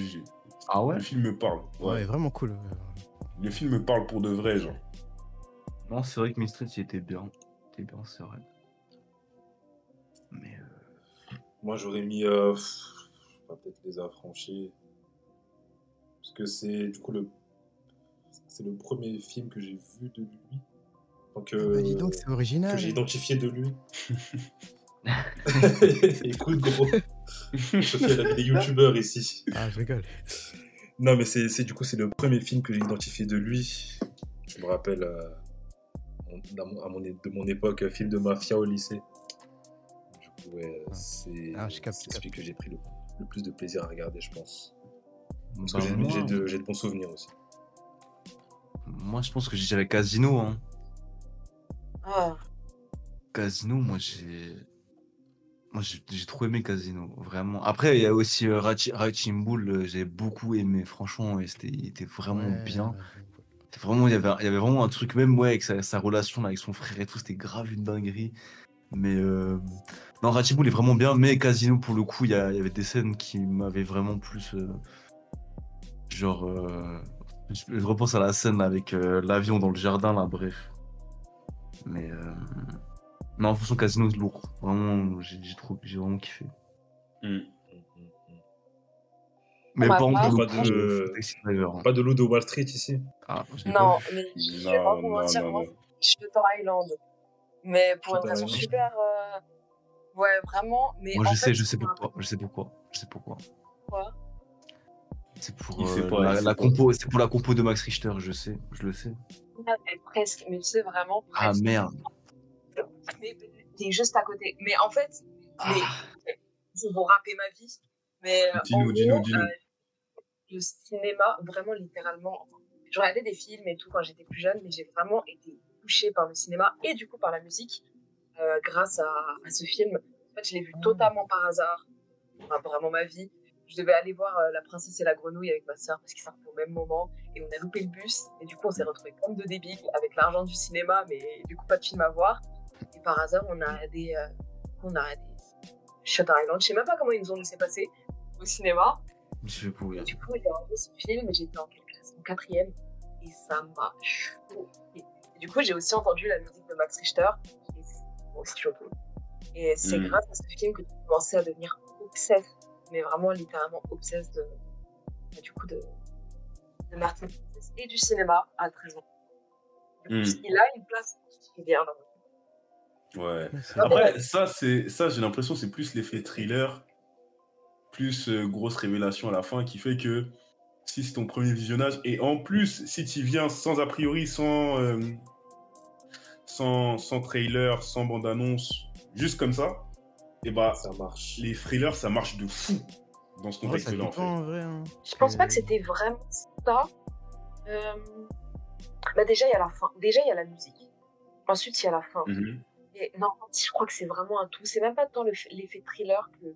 Ah ouais le film me parle. Ouais. Ouais, vraiment cool. Le film me parle pour de vrai, genre. Non, c'est vrai que Mystery, il était bien. Il était bien, c'est vrai. Mais. euh, Moi, j'aurais mis. euh, pff, je vais peut-être les affranchis. Parce que c'est du coup le. C'est le premier film que j'ai vu de lui. Donc, Ah bah, dis donc, c'est que original. j'ai identifié de lui. <laughs> <laughs> Écoute, gros. Sophie, elle a mis des youtubeurs ici. Ah, je rigole. Non, mais c'est du coup, c'est le premier film que j'ai identifié de lui. Je me rappelle euh, à mon- à mon- de mon époque, euh, film de mafia au lycée. Du coup, ouais, Ah. c'est Ah, celui que j'ai pris le, le plus de plaisir à regarder, je pense. Parce bah, que j'ai moi, j'ai de, bons souvenirs aussi. moi, je pense que je dirais Casino. Hein. Ah, Casino, moi, j'ai. Moi, j'ai j'ai trop aimé Casino, vraiment. Après, il y a aussi euh, Rachi- Raging Bull, euh, j'ai beaucoup aimé, franchement, et c'était il était vraiment Ouais, bien. ouais, C'était Vraiment, il y avait, il y avait vraiment un truc, même ouais, avec sa, sa relation là, avec son frère et tout, c'était grave une dinguerie. Mais euh... non, Bull est vraiment bien, mais Casino, pour le coup, il y, a- il y avait des scènes qui m'avaient vraiment plus. euh, Genre. euh, Je, je repense à la scène avec euh, l'avion dans le jardin, là, bref. Mais. euh, Non, franchement, Casino, c'est lourd. Vraiment, j'ai j'ai trop- j'ai vraiment kiffé. Hmm. Mais Bah, par contre, pas pour le de- coup, Taxi Driver. hein. Pas de loup de Wall Street ici Ah, je pas non, mais je vais pas vous mentir, moi, non. Shutter Island. Mais pour une raison super. euh, Ouais, vraiment. Mais Moi, en je sais, je sais pourquoi. Je sais pourquoi. Je sais pourquoi. Pourquoi C'est pour, euh, pas, la, la pas. compo, c'est pour la compo de Max Richter, je sais, je le sais. Elle presque, mais tu sais vraiment Ah presque. merde. Mais t'es juste à côté. Mais en fait, Ah. mais, je vais vous rapper ma vie. Mais euh, Dis-nous, dis-nous, dis-nous. euh, le cinéma, vraiment littéralement. enfin, Je regardais des films et tout quand j'étais plus jeune, mais j'ai vraiment été touchée par le cinéma et du coup par la musique euh, grâce à, à ce film. En fait, je l'ai vu totalement par hasard. Enfin, vraiment ma vie. je devais aller voir euh, La Princesse et la Grenouille avec ma sœur parce qu'ils sortent au même moment et on a loupé le bus et du coup on s'est retrouvés comme deux débiles avec l'argent du cinéma mais du coup pas de film à voir et par hasard on a des euh, on a des Shutter Island je sais même pas comment ils nous ont laissé passer au cinéma Je du coup j'ai regardé ce film j'étais en en quatrième et ça m'a choqué du coup j'ai aussi entendu la musique de Max Richter et c'est aussi choqué et c'est Mm. grâce à ce film que j'ai commencé à devenir obsesse mais vraiment littéralement obsesse de, bah, du coup de, de Martin et du cinéma à 13 ans. Du coup, Mm. il a une place particulière dans Ouais. C'est- Après, ça, c'est ça, j'ai l'impression c'est plus l'effet thriller, plus euh, grosse révélation à la fin qui fait que si c'est ton premier visionnage et en plus si tu viens sans a priori, sans euh, sans, sans trailer, sans bande annonce, juste comme ça, et bah Ça marche. les thrillers ça marche de fou dans ce contexte-là en fait. hein. Je pense pas que c'était vraiment ça. Euh, Bah déjà il y a la fin, déjà il y a la musique. Ensuite il y a la fin. Mhm. Et non, je crois que c'est vraiment un tout. C'est même pas tant le l'effet thriller que.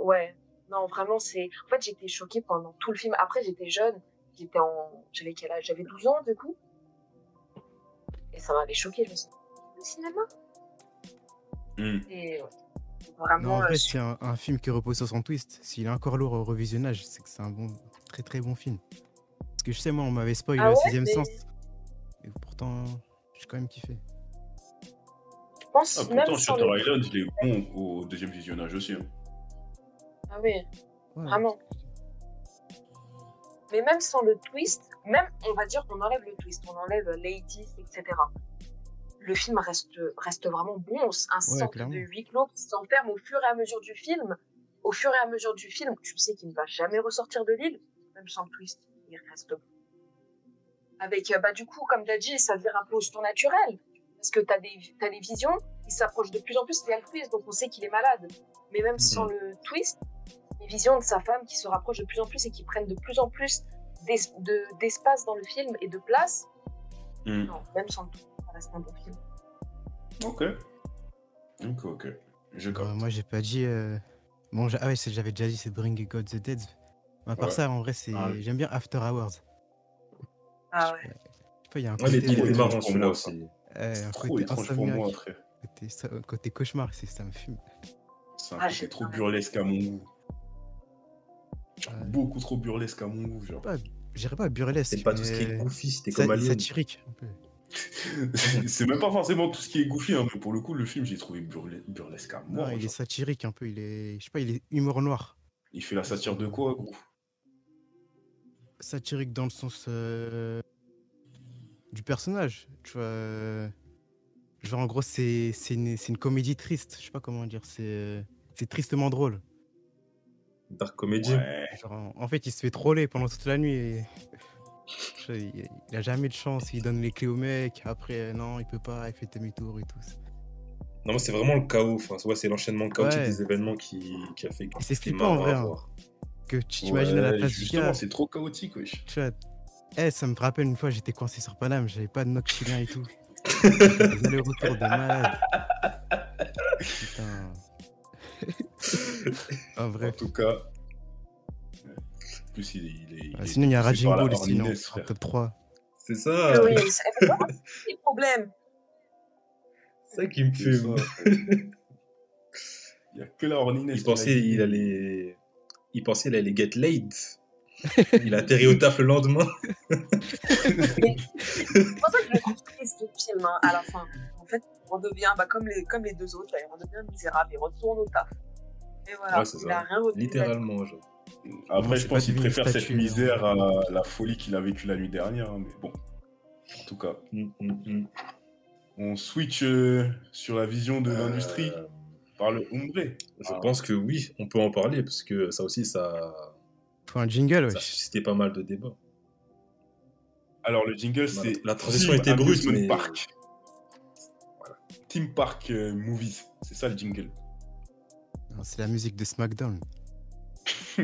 Ouais. Non, vraiment, c'est. En fait, j'étais choquée pendant tout le film. Après, j'étais jeune. J'étais en. J'avais quel âge? J'avais 12 ans, du coup. Et ça m'avait choquée. Je me suis dit, le cinéma Mm. Et ouais. Non, Vraiment. en euh, vrai, c'est un, un film qui repose sur son twist. S'il est encore lourd au revisionnage, c'est que c'est un bon, très très bon film. Parce que je sais, moi, on m'avait spoilé Ah le ouais, sixième mais- sens. Et pourtant, j'ai quand même kiffé. Je pense Ah, même pourtant, sans Shutter le... Island, il est bon au deuxième visionnage aussi. hein. Ah oui. Ouais, Vraiment. Mais même sans le twist, même, on va dire qu'on enlève le twist, on enlève Ladies, etc. Le film reste, reste vraiment bon, un centre clairement. de huis clos qui s'enferme au fur et à mesure du film. Au fur et à mesure du film, tu sais qu'il ne va jamais ressortir de l'île, même sans le twist, il reste bon. Avec, euh, bah, du coup, comme t'as dit, ça vire un peu au surnaturel. Parce que t'as des, t'as des visions, il s'approche de plus en plus, il y a le twist, donc on sait qu'il est malade. Mais même sans le twist, les visions de sa femme qui se rapprochent de plus en plus et qui prennent de plus en plus d'es- de- d'espace dans le film et de place. Mm. Non, même sans le twist, ça reste un bon film. Ok. Ok, ok. Je Euh, moi, j'ai pas dit. euh, Bon, ah ouais, c'est- j'avais déjà dit, c'est Bring God the Dead. À part Ouais. ça, en vrai, c'est Ah. j'aime bien After Hours. Ah ouais. Je sais pas, il y a un Ouais, il côté, il euh, marrant celui-là aussi. Euh, Trop côté étrange pour moi après. côté, ça- côté cauchemar, c'est ça me fume. C'est un Ah, côté trop burlesque à mon goût. Genre, Ouais. beaucoup trop burlesque à mon goût, genre. Pas, je dirais pas burlesque. C'est pas tout ce qui est goofy, c'était comme Alien. satirique. <laughs> c'est même pas forcément tout ce qui est goofy, hein, mais pour le coup, le film, j'ai trouvé burle- burlesque à Non, mort. il est satirique un peu. Il est, je sais pas, il est humour noir. Il fait la satire de quoi, gros? Satirique dans le sens euh, du personnage. Tu vois. euh, Genre, en gros, c'est c'est une, une comédie triste. Je sais pas comment dire. C'est euh, c'est tristement drôle. Dark Comedy. Ouais. Genre, en, en fait, il se fait troller pendant toute la nuit. Et... Il, il a jamais de chance. Il donne les clés au mec. Après, euh, non, il peut pas. Il fait demi-tour et tout. Non, mais c'est vraiment le chaos. Enfin, ouais, c'est l'enchaînement chaotique Ouais. des événements qui, qui a fait que c'est flippant, en marrant vrai, à hein. voir. Que tu t'imagines à la Ouais, place du Justement, gars. c'est trop chaotique, wesh. Tu vois, eh, ça me rappelle une fois, j'étais coincé sur Paname. J'avais pas de noc chilien et tout. Des allers-retours de malade. Putain. en En vrai. tout cas. En plus, il est. Il est, il Ah, sinon, il y a Raging la Bull, sinon, en top 3. C'est ça, oui, c'est le problème. c'est ça qui me C'est fume. ça, frère. <laughs> Il y a que la horniness. Il pensait il allait, il pensait il allait get laid. <laughs> Il a atterri au taf le lendemain. C'est pour ça que je le trouve triste le film hein, à la fin. En fait, on redevient bah, comme, les, comme les deux autres, là, il redevient misérable, il retourne au taf. Et voilà, Ouais, il ça. a rien retenu. Littéralement, genre. Après, Moi, je pense qu'il préfère cette statue, hein. misère à la folie qu'il a vécue la nuit dernière. hein, mais bon, en tout cas, Mm, mm, mm. on switch euh, sur la vision de l'industrie Euh, par le ombre. je Ah. pense que oui, on peut en parler parce que ça aussi, ça, Faut un jingle, ça pas mal de débats. Alors, le jingle, c'est. la transition Team était brute, mais- Park. Voilà. Team Park euh, Movies, c'est ça le jingle. C'est la musique de SmackDown. <laughs>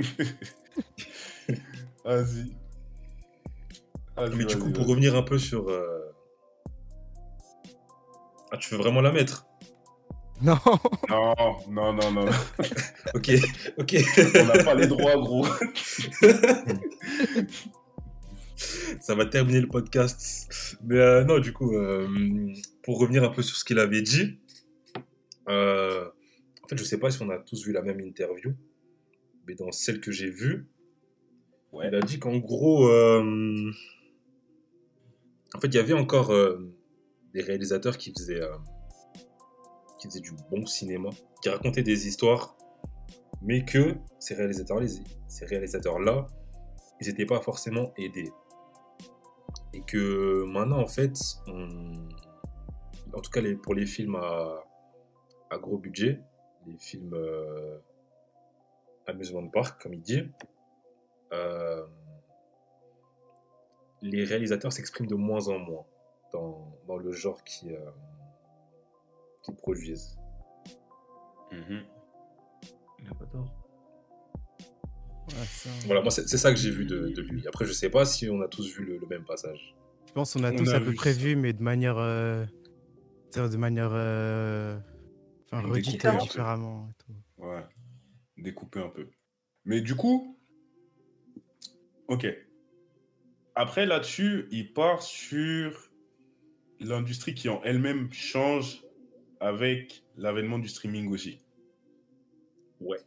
Vas-y. Mais du coup, pour revenir un peu sur. euh, Ah, tu veux vraiment la mettre? Non. Non, non, non, non. <laughs> Ok, ok. On n'a pas les droits, gros. <laughs> Ça va terminer le podcast. Mais euh, non, du coup, euh, pour revenir un peu sur ce qu'il avait dit, euh, en fait, je sais pas si on a tous vu la même interview, mais dans celle que j'ai vue, Ouais. il a dit qu'en gros, euh, en fait, il y avait encore euh, des réalisateurs qui faisaient, euh, qui faisaient du bon cinéma, qui racontaient des histoires, mais que ces réalisateurs-là, ils n'étaient pas forcément aidés. Et que maintenant, en fait, en tout cas pour les films à, gros budget, les films euh, amusement de parc, comme il dit, euh, les réalisateurs s'expriment de moins en moins dans, dans le genre qui, euh, qu'ils produisent. Mhm. Il a pas tort. Ouais, ça. Voilà, moi c'est c'est ça que j'ai vu de, de lui. Après, je sais pas si on a tous vu le, le même passage. Je pense qu'on a On tous a à peu près vu, mais de manière. euh, c'est-à-dire de manière. euh, Enfin, redite différemment. et tout. Ouais. Découper un peu. Mais du coup, ok. Après, là-dessus, il part sur l'industrie qui en elle-même change avec l'avènement du streaming aussi. Ouais.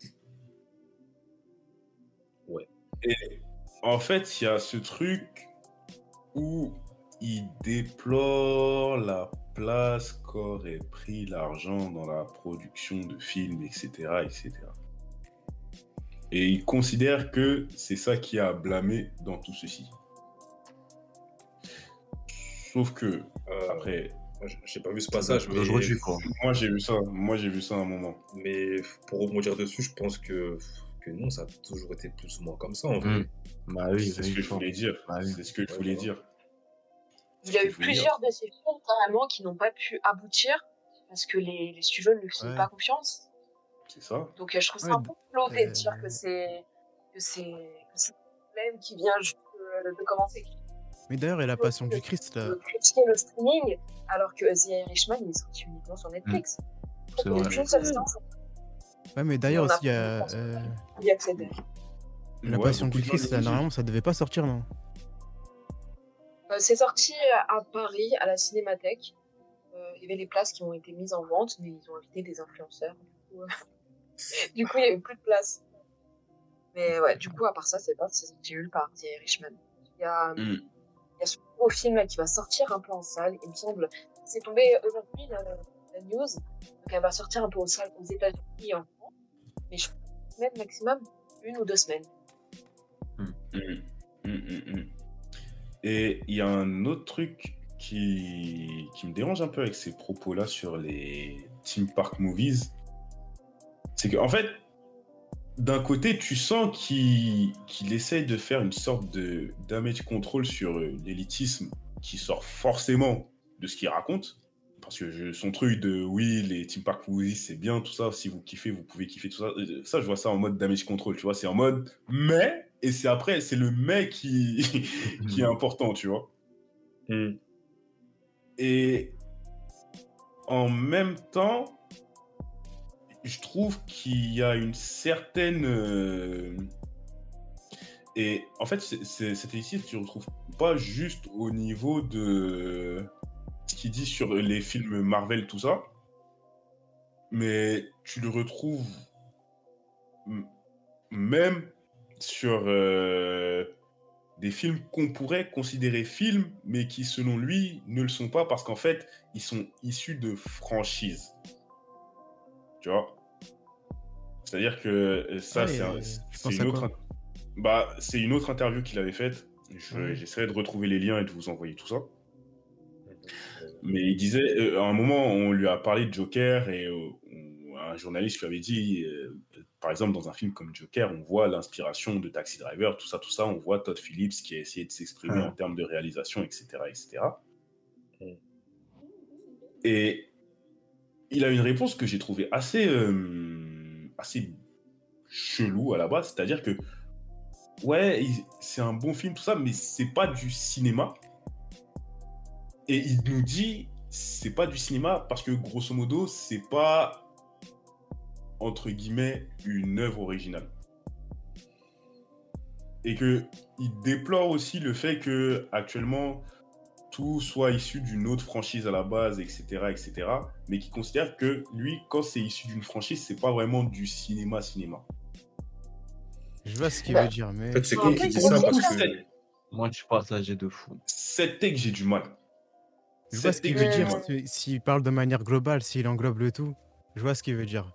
Ouais. Et en fait, il y a ce truc où il déplore la place qu'aurait pris l'argent dans la production de films, etc., etc. Et il considère que c'est ça qui a blâmé dans tout ceci. Sauf que, Euh, après, j'ai- j'ai pas vu ce passage, mais, quoi. moi j'ai vu ça, moi j'ai vu ça à un moment. mais pour rebondir dessus, je pense que, que non, ça a toujours été plus ou moins comme ça en vrai. Mm. Bah oui, c'est ce que je voulais dire. Bah oui. C'est ce que je voulais dire. Il y a eu plusieurs de ces films carrément qui n'ont pas pu aboutir parce que les, les studios ne lui faisaient Ouais. pas confiance. C'est ça. Donc euh, je trouve ça Ouais, un peu flotté de euh, dire que c'est que c'est que c'est un problème qui vient juste de, de commencer. Mais d'ailleurs, et la passion du Christ, là. Critiquer le streaming alors que The Irishman il est sorti uniquement sur Netflix. C'est y a vrai. seule séance Ouais, mais d'ailleurs aussi, il y a. euh, y. La Ouais, passion du Christ, là, normalement, ça devait pas sortir, non? Euh, c'est sorti à Paris à la Cinémathèque. Euh, il y avait les places qui ont été mises en vente, mais ils ont invité des influenceurs. Du coup, <laughs> du coup, il n'y avait plus de place. Mais ouais, du coup, à part ça, c'est pas c'est sorti nulle part, The Irishman. Il y a, Mm. Gros film qui va sortir un peu en salle, il me semble. C'est tombé aujourd'hui la, news. Donc elle va sortir un peu en salle aux États-Unis et en France. Mais je pense maximum une ou deux semaines. Mm. Mm, mm, mm. Et il y a un autre truc qui, me dérange un peu avec ces propos-là sur les Team Park Movies. C'est qu'en fait, d'un côté, tu sens qu'il qu'il essaye de faire une sorte de damage control sur euh, l'élitisme qui sort forcément de ce qu'il raconte. Parce que je- son truc de oui, les Team Park Movies, c'est bien, tout ça. Si vous kiffez, vous pouvez kiffer tout ça. Euh, Ça, je vois ça en mode damage control, tu vois. C'est en mode mais, et c'est après, c'est le mais qui, <laughs> qui est important, tu vois. Mm. Et en même temps, je trouve qu'il y a une certaine. euh, Et en fait, c'est- c'est- cet élitisme, tu ne retrouves pas juste au niveau de ce qu'il dit sur les films Marvel, tout ça, mais tu le retrouves même sur euh, des films qu'on pourrait considérer films, mais qui, selon lui, ne le sont pas parce qu'en fait, ils sont issus de franchises. Tu vois C'est-à-dire que euh, ça, c'est un- une autre. quoi Bah, c'est une autre interview qu'il avait faite. Je- Ouais. J'essaierai de retrouver les liens et de vous envoyer tout ça. <laughs> Mais il disait, euh, à un moment, on lui a parlé de Joker et euh, on- un journaliste lui avait dit, euh, par exemple, dans un film comme Joker, on voit l'inspiration de Taxi Driver, tout ça, tout ça. On voit Todd Phillips qui a essayé de s'exprimer Ouais. en termes de réalisation, etc., etc. Mm. Et il a une réponse que j'ai trouvée assez, euh, chelou à la base, c'est-à-dire que ouais, c'est un bon film, tout ça, mais c'est pas du cinéma. Et il nous dit, c'est pas du cinéma parce que grosso modo, c'est pas entre guillemets une œuvre originale. Et que il déplore aussi le fait que actuellement tout soit issu d'une autre franchise à la base, etc., etc. Mais qui considère que lui, quand c'est issu d'une franchise, c'est pas vraiment du cinéma cinéma. Je vois ce qu'il Bah, veut dire, mais. En fait, c'est Non, con qu'il ça parce que. Moi, je suis partagé de fou. Cette take, j'ai du mal. Je vois ce qu'il veut j'ai du dire. S'il parle de manière globale, s'il englobe le tout, je vois ce qu'il veut dire.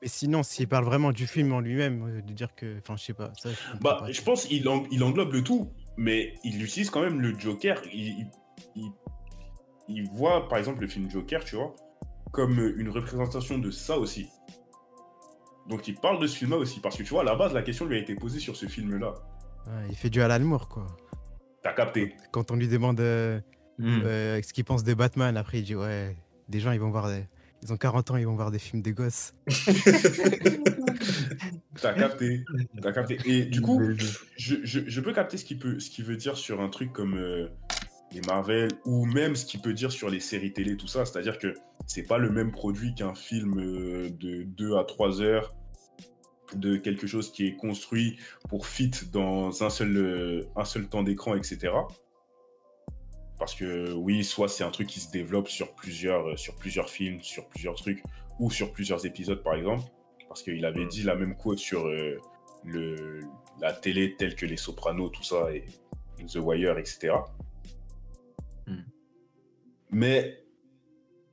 Mais sinon, s'il parle vraiment du film en lui-même, euh, de dire que. Enfin, je sais pas. Ça, je Bah, pas je pense qu'il en- il englobe le tout, mais il utilise quand même le Joker. Il, il, voit, par exemple, le film Joker, tu vois, comme une représentation de ça aussi. Donc il parle de ce film-là aussi, parce que tu vois, à la base, la question lui a été posée sur ce film-là. Ouais, il fait du Alan Moore, quoi. T'as capté Quand on lui demande euh, Hmm. euh, ce qu'il pense de Batman, après, il dit Ouais, des gens, ils vont voir des. Ils ont 40 ans, ils vont voir des films des gosses. <laughs> T'as capté T'as capté Et du coup, je- je, peux capter ce qu'il peut, ce qu'il veut dire sur un truc comme euh, les Marvel ou même ce qu'il peut dire sur les séries télé, tout ça. C'est-à-dire que c'est pas le même produit qu'un film euh, de 2 à 3 heures de quelque chose qui est construit pour fit dans un seul, euh, un seul temps d'écran, etc. Parce que oui, soit c'est un truc qui se développe sur plusieurs, euh, sur plusieurs films, sur plusieurs trucs, ou sur plusieurs épisodes par exemple. Parce qu'il avait Mm. dit la même quote sur euh, le, la télé telle que Les Sopranos, tout ça, et The Wire, etc. Mais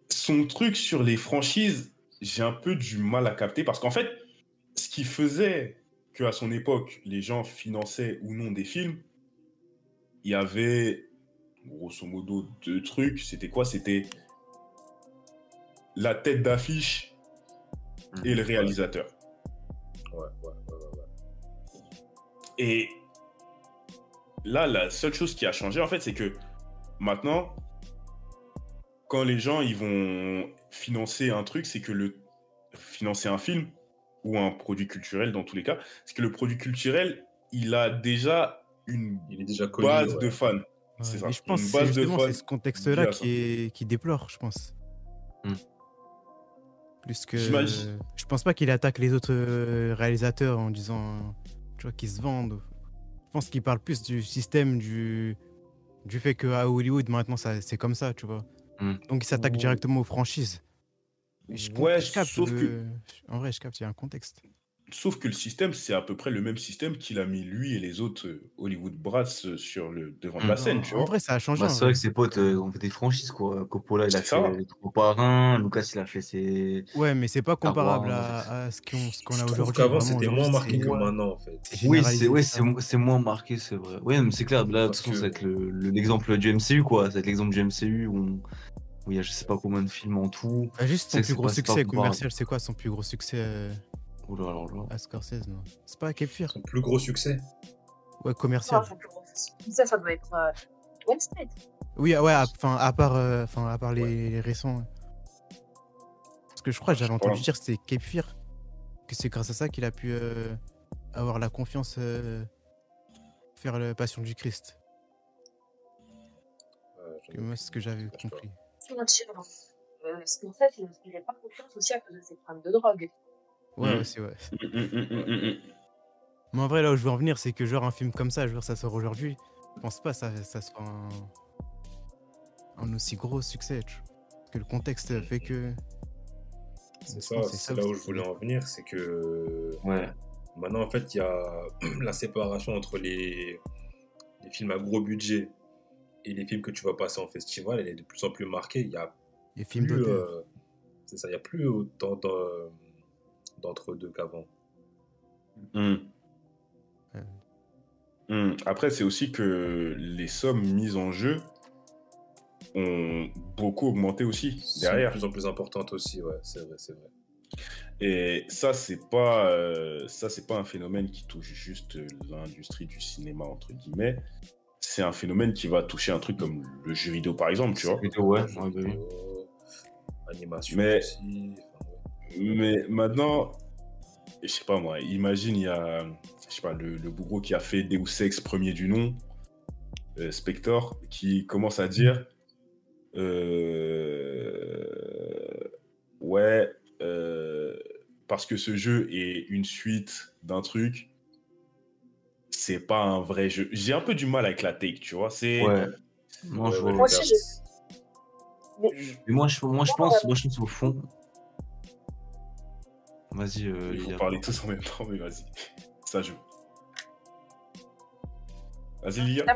son truc sur les franchises, j'ai un peu du mal à capter parce qu'en fait, ce qui faisait qu'à son époque, les gens finançaient ou non des films, il y avait grosso modo deux trucs. C'était quoi? C'était la tête d'affiche et le réalisateur. Ouais, ouais, ouais, ouais, ouais. Et là, la seule chose qui a changé, en fait, c'est que maintenant, quand les gens ils vont financer un truc, c'est que le financer un film ou un produit culturel dans tous les cas, c'est que le produit culturel, il a déjà une Il est déjà connu. base ouais. de fans. Ouais, C'est ça. mais je pense Une que c'est base de justement fans c'est ce contexte-là à qui, est, qui déplore, je pense. Hmm. Plus que. J'imagine. Je pense pas qu'il attaque les autres euh, réalisateurs en disant tu vois, qu'ils se vendent. Je pense qu'il parle plus du système, du, du fait qu'à Hollywood, maintenant, ça- c'est comme ça, tu vois. Hmm. Donc il s'attaque Ouais. directement aux franchises. Je, Ouais, je capte. sauf que- En vrai, je capte, il y a un contexte. Sauf que le système, c'est à peu près le même système qu'il a mis lui et les autres euh, Hollywood Brats euh, sur le devant de la scène, tu en vois. vrai, ça a changé. Bah, en c'est vrai. que ses potes euh, ont fait des franchises, quoi. Coppola, il a ça. fait les trois parrains. Lucas, il a fait ses. Ouais, mais c'est pas comparable à, à ce qu'on ce qu'on Je a aujourd'hui. qu'avant, c'était moins marqué que maintenant, en fait. Oui, c'est ouais, moins marqué, c'est vrai. Oui, mais c'est clair. Là, de toute façon, que- ça va être le- le- l'exemple du MCU, quoi. Ça va être l'exemple du MCU où, on- où il y a je sais pas combien de films en tout. Bah, juste son plus gros succès commercial, c'est quoi son plus gros succès là. à Scorsese non C'est pas Cape Fear Son plus gros succès. Ouais, Non, commercial. c'est plus gros. Ça, ça doit être euh, Wednesday. Oui, ah ouais, à- enfin, à part, euh, enfin, à part les, les récents. ouais. Parce que je crois que j'avais entendu dire que c'était Cape Fear, que c'est grâce à ça qu'il a pu euh, avoir la confiance euh, faire la Passion du Christ. Euh, Que moi, c'est ce que j'avais compris. C'est chien. Euh, Scorsese, il n'inspirait pas confiance aussi à cause de ses problèmes de drogue. Ouais, Mm. aussi, ouais. Mm, mm, mm. Mais en vrai, là où je veux en venir, c'est que genre un film comme ça, genre ça sort aujourd'hui, je pense pas que ça, ça soit un, un aussi gros succès. tu vois. Parce que le contexte fait que. C'est Je ça, c'est là où je voulais en venir, c'est que Ouais. maintenant, en fait, il y a <clears throat> la séparation entre les, les films à gros budget et les films que tu vas passer en festival, elle est de plus en plus marquée. Il y a Les films d'auteur. euh, c'est ça, il y a plus autant d'en- d'entre-deux qu'avant. Mm. Ouais. Mm. Après, c'est aussi que les sommes mises en jeu ont beaucoup augmenté aussi C'est derrière. de plus en plus importante aussi, ouais, c'est vrai, c'est vrai. Et ça, c'est pas, euh, ça, c'est pas un phénomène qui touche juste l'industrie du cinéma entre guillemets. C'est un phénomène qui va toucher un truc comme le jeu vidéo, par exemple, tu vois. Vidéo, ouais. Jeux ouais, bah animation Mais- aussi. Mais maintenant, je sais pas moi, imagine il y a, je sais pas, le, le bourreau qui a fait Deus Ex premier du nom, euh, Spector, qui commence à dire Euh, Ouais, euh, parce que ce jeu est une suite d'un truc, c'est pas un vrai jeu. J'ai un peu du mal avec la take, tu vois. C'est Ouais. Moi, je Moi aussi. Mais- Mais moi, je, moi, je pense, moi, je pense au fond. Vas-y, euh, Il faut parler tous en même temps, mais vas-y. Ça joue. Vas-y, Lilia. Ah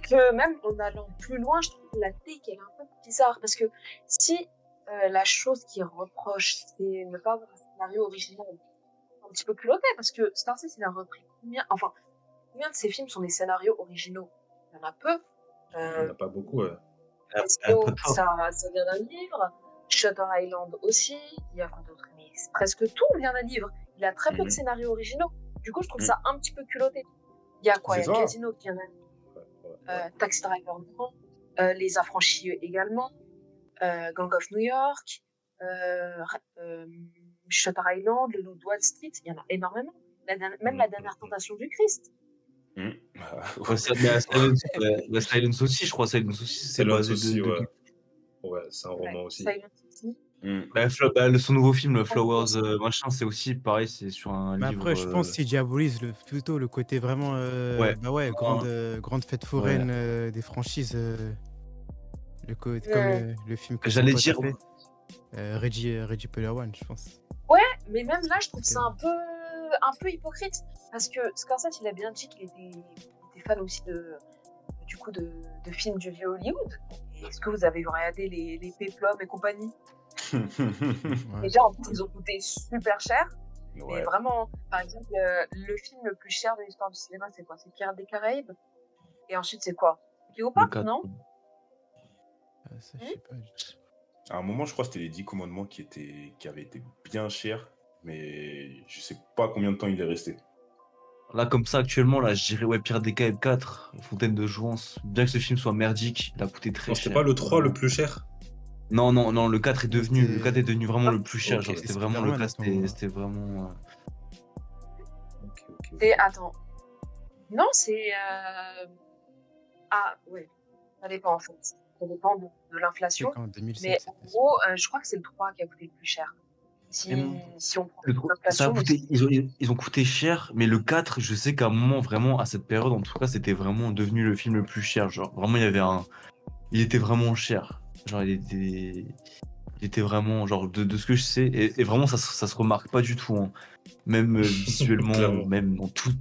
que même en allant plus loin, je trouve que la take elle est un peu bizarre parce que si euh, la chose qui reproche, c'est ne pas avoir un scénario original, un petit peu culotté parce que Star Wars, il a repris combien, enfin, combien de ces films sont des scénarios originaux? Il y en a peu. Il n'y Euh, en a pas beaucoup. ça, ça vient d'un livre. Shutter Island aussi. Il y a c'est presque tout vient d'un livre. Il a très peu Mhm. de scénarios originaux. Du coup, je trouve Mhm. ça un petit peu culotté. Il y a quoi Il y a ça. Casino qui. Ouais, ouais, Euh. Taxi Driver non. Euh, Les Affranchis également. Euh, Gang of New York. Euh, euh, Shutter Island, Le Loup de Wall Street. Il y en a énormément. La même Mhm. la dernière tentation du Christ. Ouais, ça- mais, Silence, bah, Silence aussi, je crois. Silence aussi, c'est Silence basé de- ouais. Ouais, c'est un roman Ouais, aussi. Silent Hmm. Bah, bah, le- son nouveau film, le Flowers, euh, machin, c'est aussi pareil, c'est sur un Mais livre. après, je pense euh, qu'il diabolise le, plutôt le côté vraiment. euh, Ouais. Bah ouais, grande, euh, grande fête foraine euh, des franchises. euh, le co- Ouais. Comme le, le film que J'allais dire- fait. Euh, Reggie, Reggie One, je pense. Mais même là, je trouve ça un peu, un peu hypocrite. Parce que Scorsese, il a bien dit qu'il était, fan aussi de, du coup, de, de films du vieux Hollywood. Est-ce que vous avez regardé les, les Péplum et compagnie? Ouais. Déjà, en plus, ils ont coûté super cher. Mais vraiment, par exemple, euh, le film le plus cher de l'histoire du cinéma, c'est quoi? C'est Pirates des Caraïbes? Et ensuite, c'est quoi? Quatre. non? Ah, ça, je sais pas. À un moment, je crois que c'était les 10 commandements qui, étaient, qui avaient été bien chers, mais je sais pas combien de temps il est resté. Là, comme ça, actuellement, là, je dirais, ouais, Pirates des Caraïbes 4, Fontaine de Jouance. Bien que ce film soit merdique, il a coûté très Non, cher. C'était pas le 3 le plus cher? Non, non, non, le 4 est devenu, le 4 est devenu vraiment le plus cher. Genre, c'était c'est vraiment le Spider-Man à 4, ce c'était vraiment. euh, Ok, ok, ok. Et attends. Non, c'est. euh, Ah, ouais. Ça dépend, en fait. Ça dépend de, l'inflation. quand, en 2007, Mais en gros, euh, je crois que c'est le 3 qui a coûté le plus cher. Si, si on prend l'inflation. coûté, ils, ont, ils ont coûté cher, mais le 4, je sais qu'à un moment, vraiment, à cette période, en tout cas, c'était vraiment devenu le film le plus cher. Genre, vraiment, il y avait un. Il était vraiment cher. Genre, il était. Il était vraiment, genre, de, de ce que je sais, et, et vraiment, ça, se- ça se remarque pas du tout. hein. Même euh, <laughs> visuellement, même dans tout.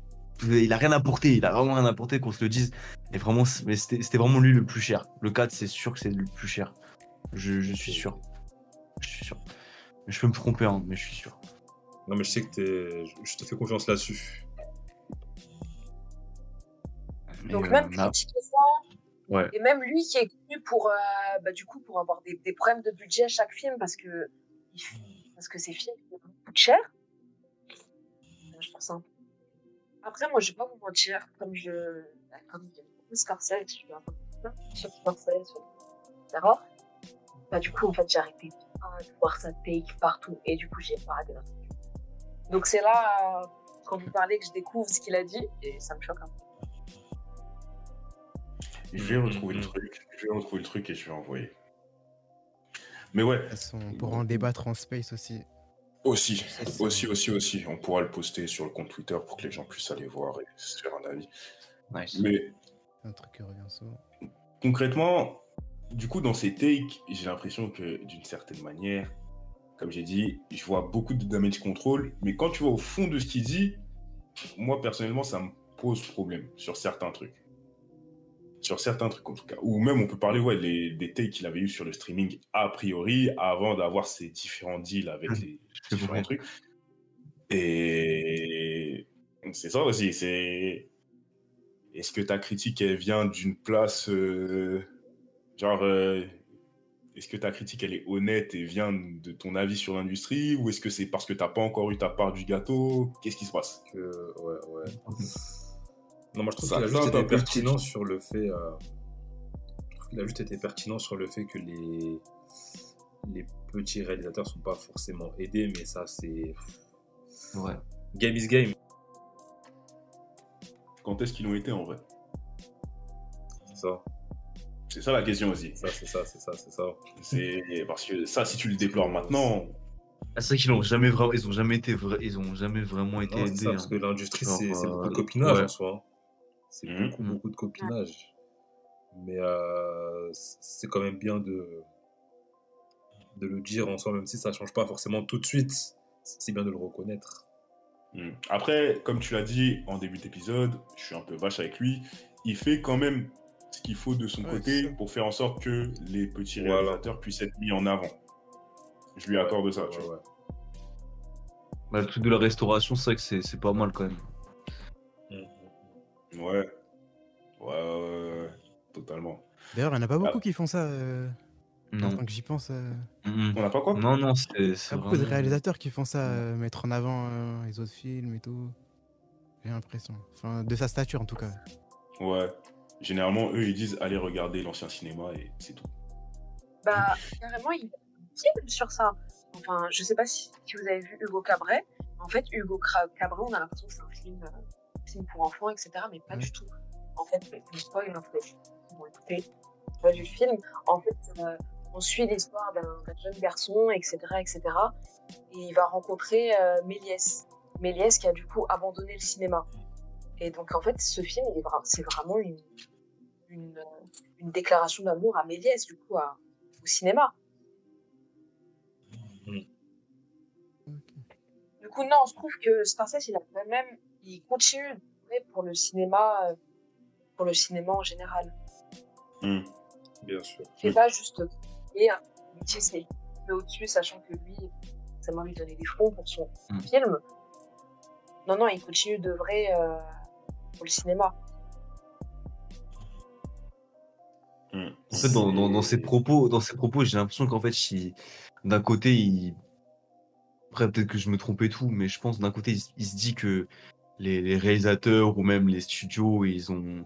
Il a rien apporté, il a vraiment rien apporté, qu'on se le dise. Et vraiment, c'est- mais c'était c'était vraiment lui le plus cher. Le 4, c'est sûr que c'est le plus cher. Je, je suis sûr. Je suis sûr. Je peux me tromper, hein, mais je suis sûr. Non, mais je sais que t'es... je- je te fais confiance là-dessus. Donc euh, même critiquer ça, Et même lui qui est connu pour, euh, bah, du coup, pour avoir des, problèmes de budget à chaque film parce que, parce que ces films coûtent cher. Je trouve ça un peu- Après, moi, je vais pas vous mentir, comme je, bah, comme Scorsese, je suis un peu sur Scorsese, sur-. Bah, du coup, en fait, j'ai arrêté de voir sa take partout et du coup, j'ai pas d'interview. Donc c'est là, euh, quand vous parlez, que je découvre ce qu'il a dit et ça me choque un peu. Je vais retrouver le truc, je vais retrouver le truc et je vais envoyer. Mais ouais, De toute façon, on pourra en débattre en space aussi. aussi, aussi, aussi, aussi. On pourra le poster sur le compte Twitter pour que les gens puissent aller voir et se faire un avis. Nice. Mais Un truc qui revient souvent. concrètement, du coup, dans ces takes, j'ai l'impression que d'une certaine manière, comme j'ai dit, je vois beaucoup de damage control, mais quand tu vois au fond de ce qu'il dit, moi personnellement, ça me pose problème sur certains trucs. Sur certains trucs en tout cas. Ou même on peut parler ouais, les, des takes qu'il avait eu sur le streaming a priori avant d'avoir ses différents deals avec Mhm. les différents vrai. trucs. Et c'est ça aussi, c'est est-ce que ta critique elle vient d'une place euh, genre euh, est-ce que ta critique elle est honnête et vient de ton avis sur l'industrie ou est-ce que c'est parce que t'as pas encore eu ta part du gâteau? Qu'est-ce qui se passe? Ouais, ouais. Non, moi je trouve qu'il a juste été pertinent sur le fait. euh, Je trouve qu'il a juste été pertinent sur le fait que les les petits réalisateurs sont pas forcément aidés, mais ça c'est Ouais. game is game. Quand est-ce qu'ils l'ont été en vrai? C'est ça. C'est ça la question aussi. Ça, c'est ça, c'est ça, c'est ça. C'est parce que ça, si tu le déplores maintenant, Ah, c'est vrai qu'ils ont jamais vraiment, ils ont jamais été vra- ils ont jamais vraiment été Non, aidés. ça, parce hein. que l'industrie, Genre, c'est c'est beaucoup de euh, copinage ouais. en soi. C'est Mhm. beaucoup, beaucoup de copinage. Mais euh, c'est quand même bien de, de le dire en soi, même si ça change pas forcément tout de suite. C'est bien de le reconnaître. Hmm. Après, comme tu l'as dit en début d'épisode, je suis un peu vache avec lui. Il fait quand même ce qu'il faut de son Ouais, côté pour faire en sorte que les petits Voilà. réalisateurs puissent être mis en avant. Je lui accorde ça. Ouais, tu vois. Bah, le truc de la restauration, c'est vrai que c'est c'est pas mal quand même. Ouais. Ouais, ouais, ouais, ouais. totalement. D'ailleurs, il n'y en a pas beaucoup Ah. qui font ça. euh, Non. Maintenant que j'y pense, euh, Mhm. On n'a pas quoi? Non, non, c'est il y a beaucoup de réalisateurs qui font ça, euh, mettre en avant euh, les autres films et tout. J'ai l'impression. Enfin, de sa stature en tout cas. Ouais. Généralement, eux, ils disent allez regarder l'ancien cinéma et c'est tout. Bah, carrément, il y a un film sur ça. Enfin, je sais pas si, si vous avez vu Hugo Cabret. En fait, Hugo Cabret, on a l'impression que c'est un film, euh, film pour enfants, etc. Mais pas du tout. En fait, je spoil un peu. Bon, écoutez, du film. En fait, euh, on suit l'histoire d'un jeune garçon, etc., etc. Et il va rencontrer euh, Méliès. Méliès qui a du coup abandonné le cinéma. Et donc, en fait, ce film, c'est vraiment une, une, euh, une déclaration d'amour à Méliès, du coup, à- au cinéma. Du coup, non, je trouve que Scorsese, il a quand même, il continue pour le cinéma, euh, pour le cinéma en général. Hmm. Bien sûr. Il fait pas juste et métier, c'est mais au-dessus, sachant que lui, ça m'a lui donner des fonds pour son Mm. film. Non, non, il continue d'œuvrer euh, pour le cinéma. Hmm. En fait, dans, dans, dans C'est- ses propos, dans ses propos, j'ai l'impression qu'en fait, d'un côté, il. Après, peut-être que je me trompe et tout, mais je pense d'un côté, il, il se dit que les, les réalisateurs ou même les studios, ils ont,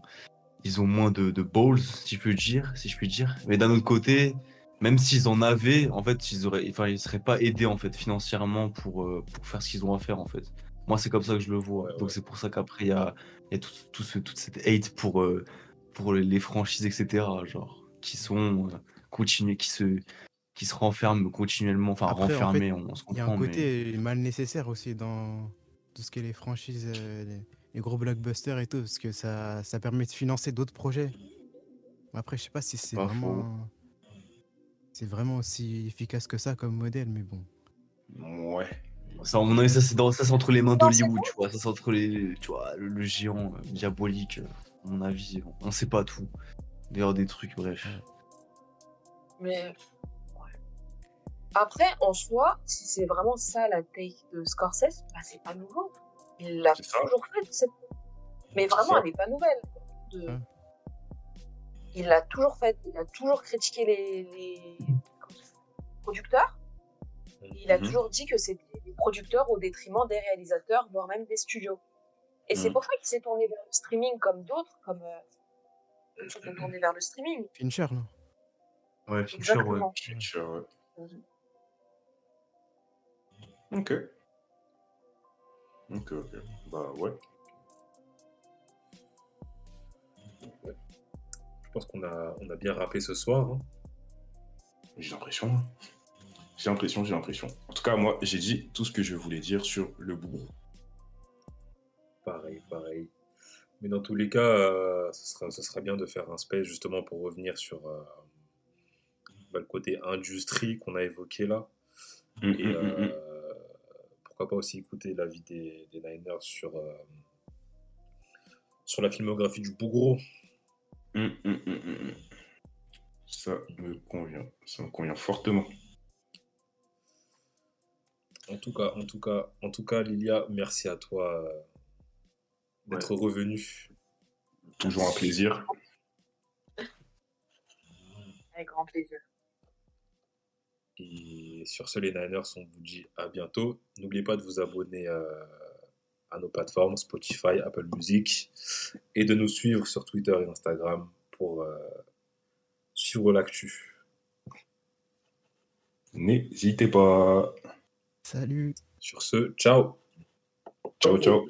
ils ont moins de, de balls, si je peux dire, si je puis dire. Mais d'un autre côté, même s'ils en avaient, en fait, ils auraient, enfin, ils seraient pas aidés en fait financièrement pour, euh, pour faire ce qu'ils ont à faire en fait. Moi, c'est comme ça que je le vois. Ouais, Donc ouais. c'est pour ça qu'après, il y a, il y a tout, tout ce, toute cette hate pour, euh, pour les- franchises, etc. Genre, qui sont euh, continués, qui se, qui se renferment continuellement, enfin en fait, renfermés, se Il y a un mais- côté mal nécessaire aussi dans tout ce qui est les franchises, euh, les, les gros blockbusters et tout, parce que ça, ça permet de financer d'autres projets. Mais Après, je sais pas si c'est vraiment, c'est vraiment aussi efficace que ça comme modèle, mais bon. Ouais. Ça, mon avis, ça c'est dans- ça, c'est entre les mains d'Hollywood, tu vois. Ça c'est entre les, tu vois, le, le géant euh, diabolique. euh, à mon avis, on, on sait pas tout. D'ailleurs, des trucs, bref. Mais. Après, en soi, si c'est vraiment ça la take de Scorsese, bah, c'est pas nouveau. Il l'a toujours fait. Cette... Mais vraiment, elle n'est pas nouvelle. De-. Il l'a toujours fait. Il a toujours critiqué les, les producteurs. Il a Mhm. toujours dit que c'était des producteurs au détriment des réalisateurs, voire même des studios. Et c'est Mhm. pour ça qu'il s'est tourné vers le streaming comme d'autres, comme euh, sont tournés vers le streaming. Fincher, non? Ouais, Fincher, ouais. Fincher, ouais. Mhm. Ok. Ok, ok. Bah ouais. Je pense qu'on a, on a bien rappé ce soir. hein. J'ai l'impression. hein. J'ai l'impression, j'ai l'impression. En tout cas, moi, j'ai dit tout ce que je voulais dire sur le bourreau. Pareil, pareil. Mais dans tous les cas, euh, ce, sera, ce sera bien de faire un space justement pour revenir sur euh, bah, le côté industrie qu'on a évoqué là. Hum, Et euh, pourquoi pas aussi écouter l'avis des, des Niners sur, euh, sur la filmographie du Bougro. Hum, hum, hum. Ça me convient. Ça me convient fortement. En tout cas, en tout cas, en tout cas, Lilia, merci à toi euh, d'être revenue. Toujours un plaisir. Avec grand plaisir. Et sur ce, les Niners, on vous dit à bientôt. N'oubliez pas de vous abonner euh, à nos plateformes Spotify, Apple Music et de nous suivre sur Twitter et Instagram pour euh, suivre l'actu. N'hésitez pas. Salut Sur ce, ciao Ciao, ciao.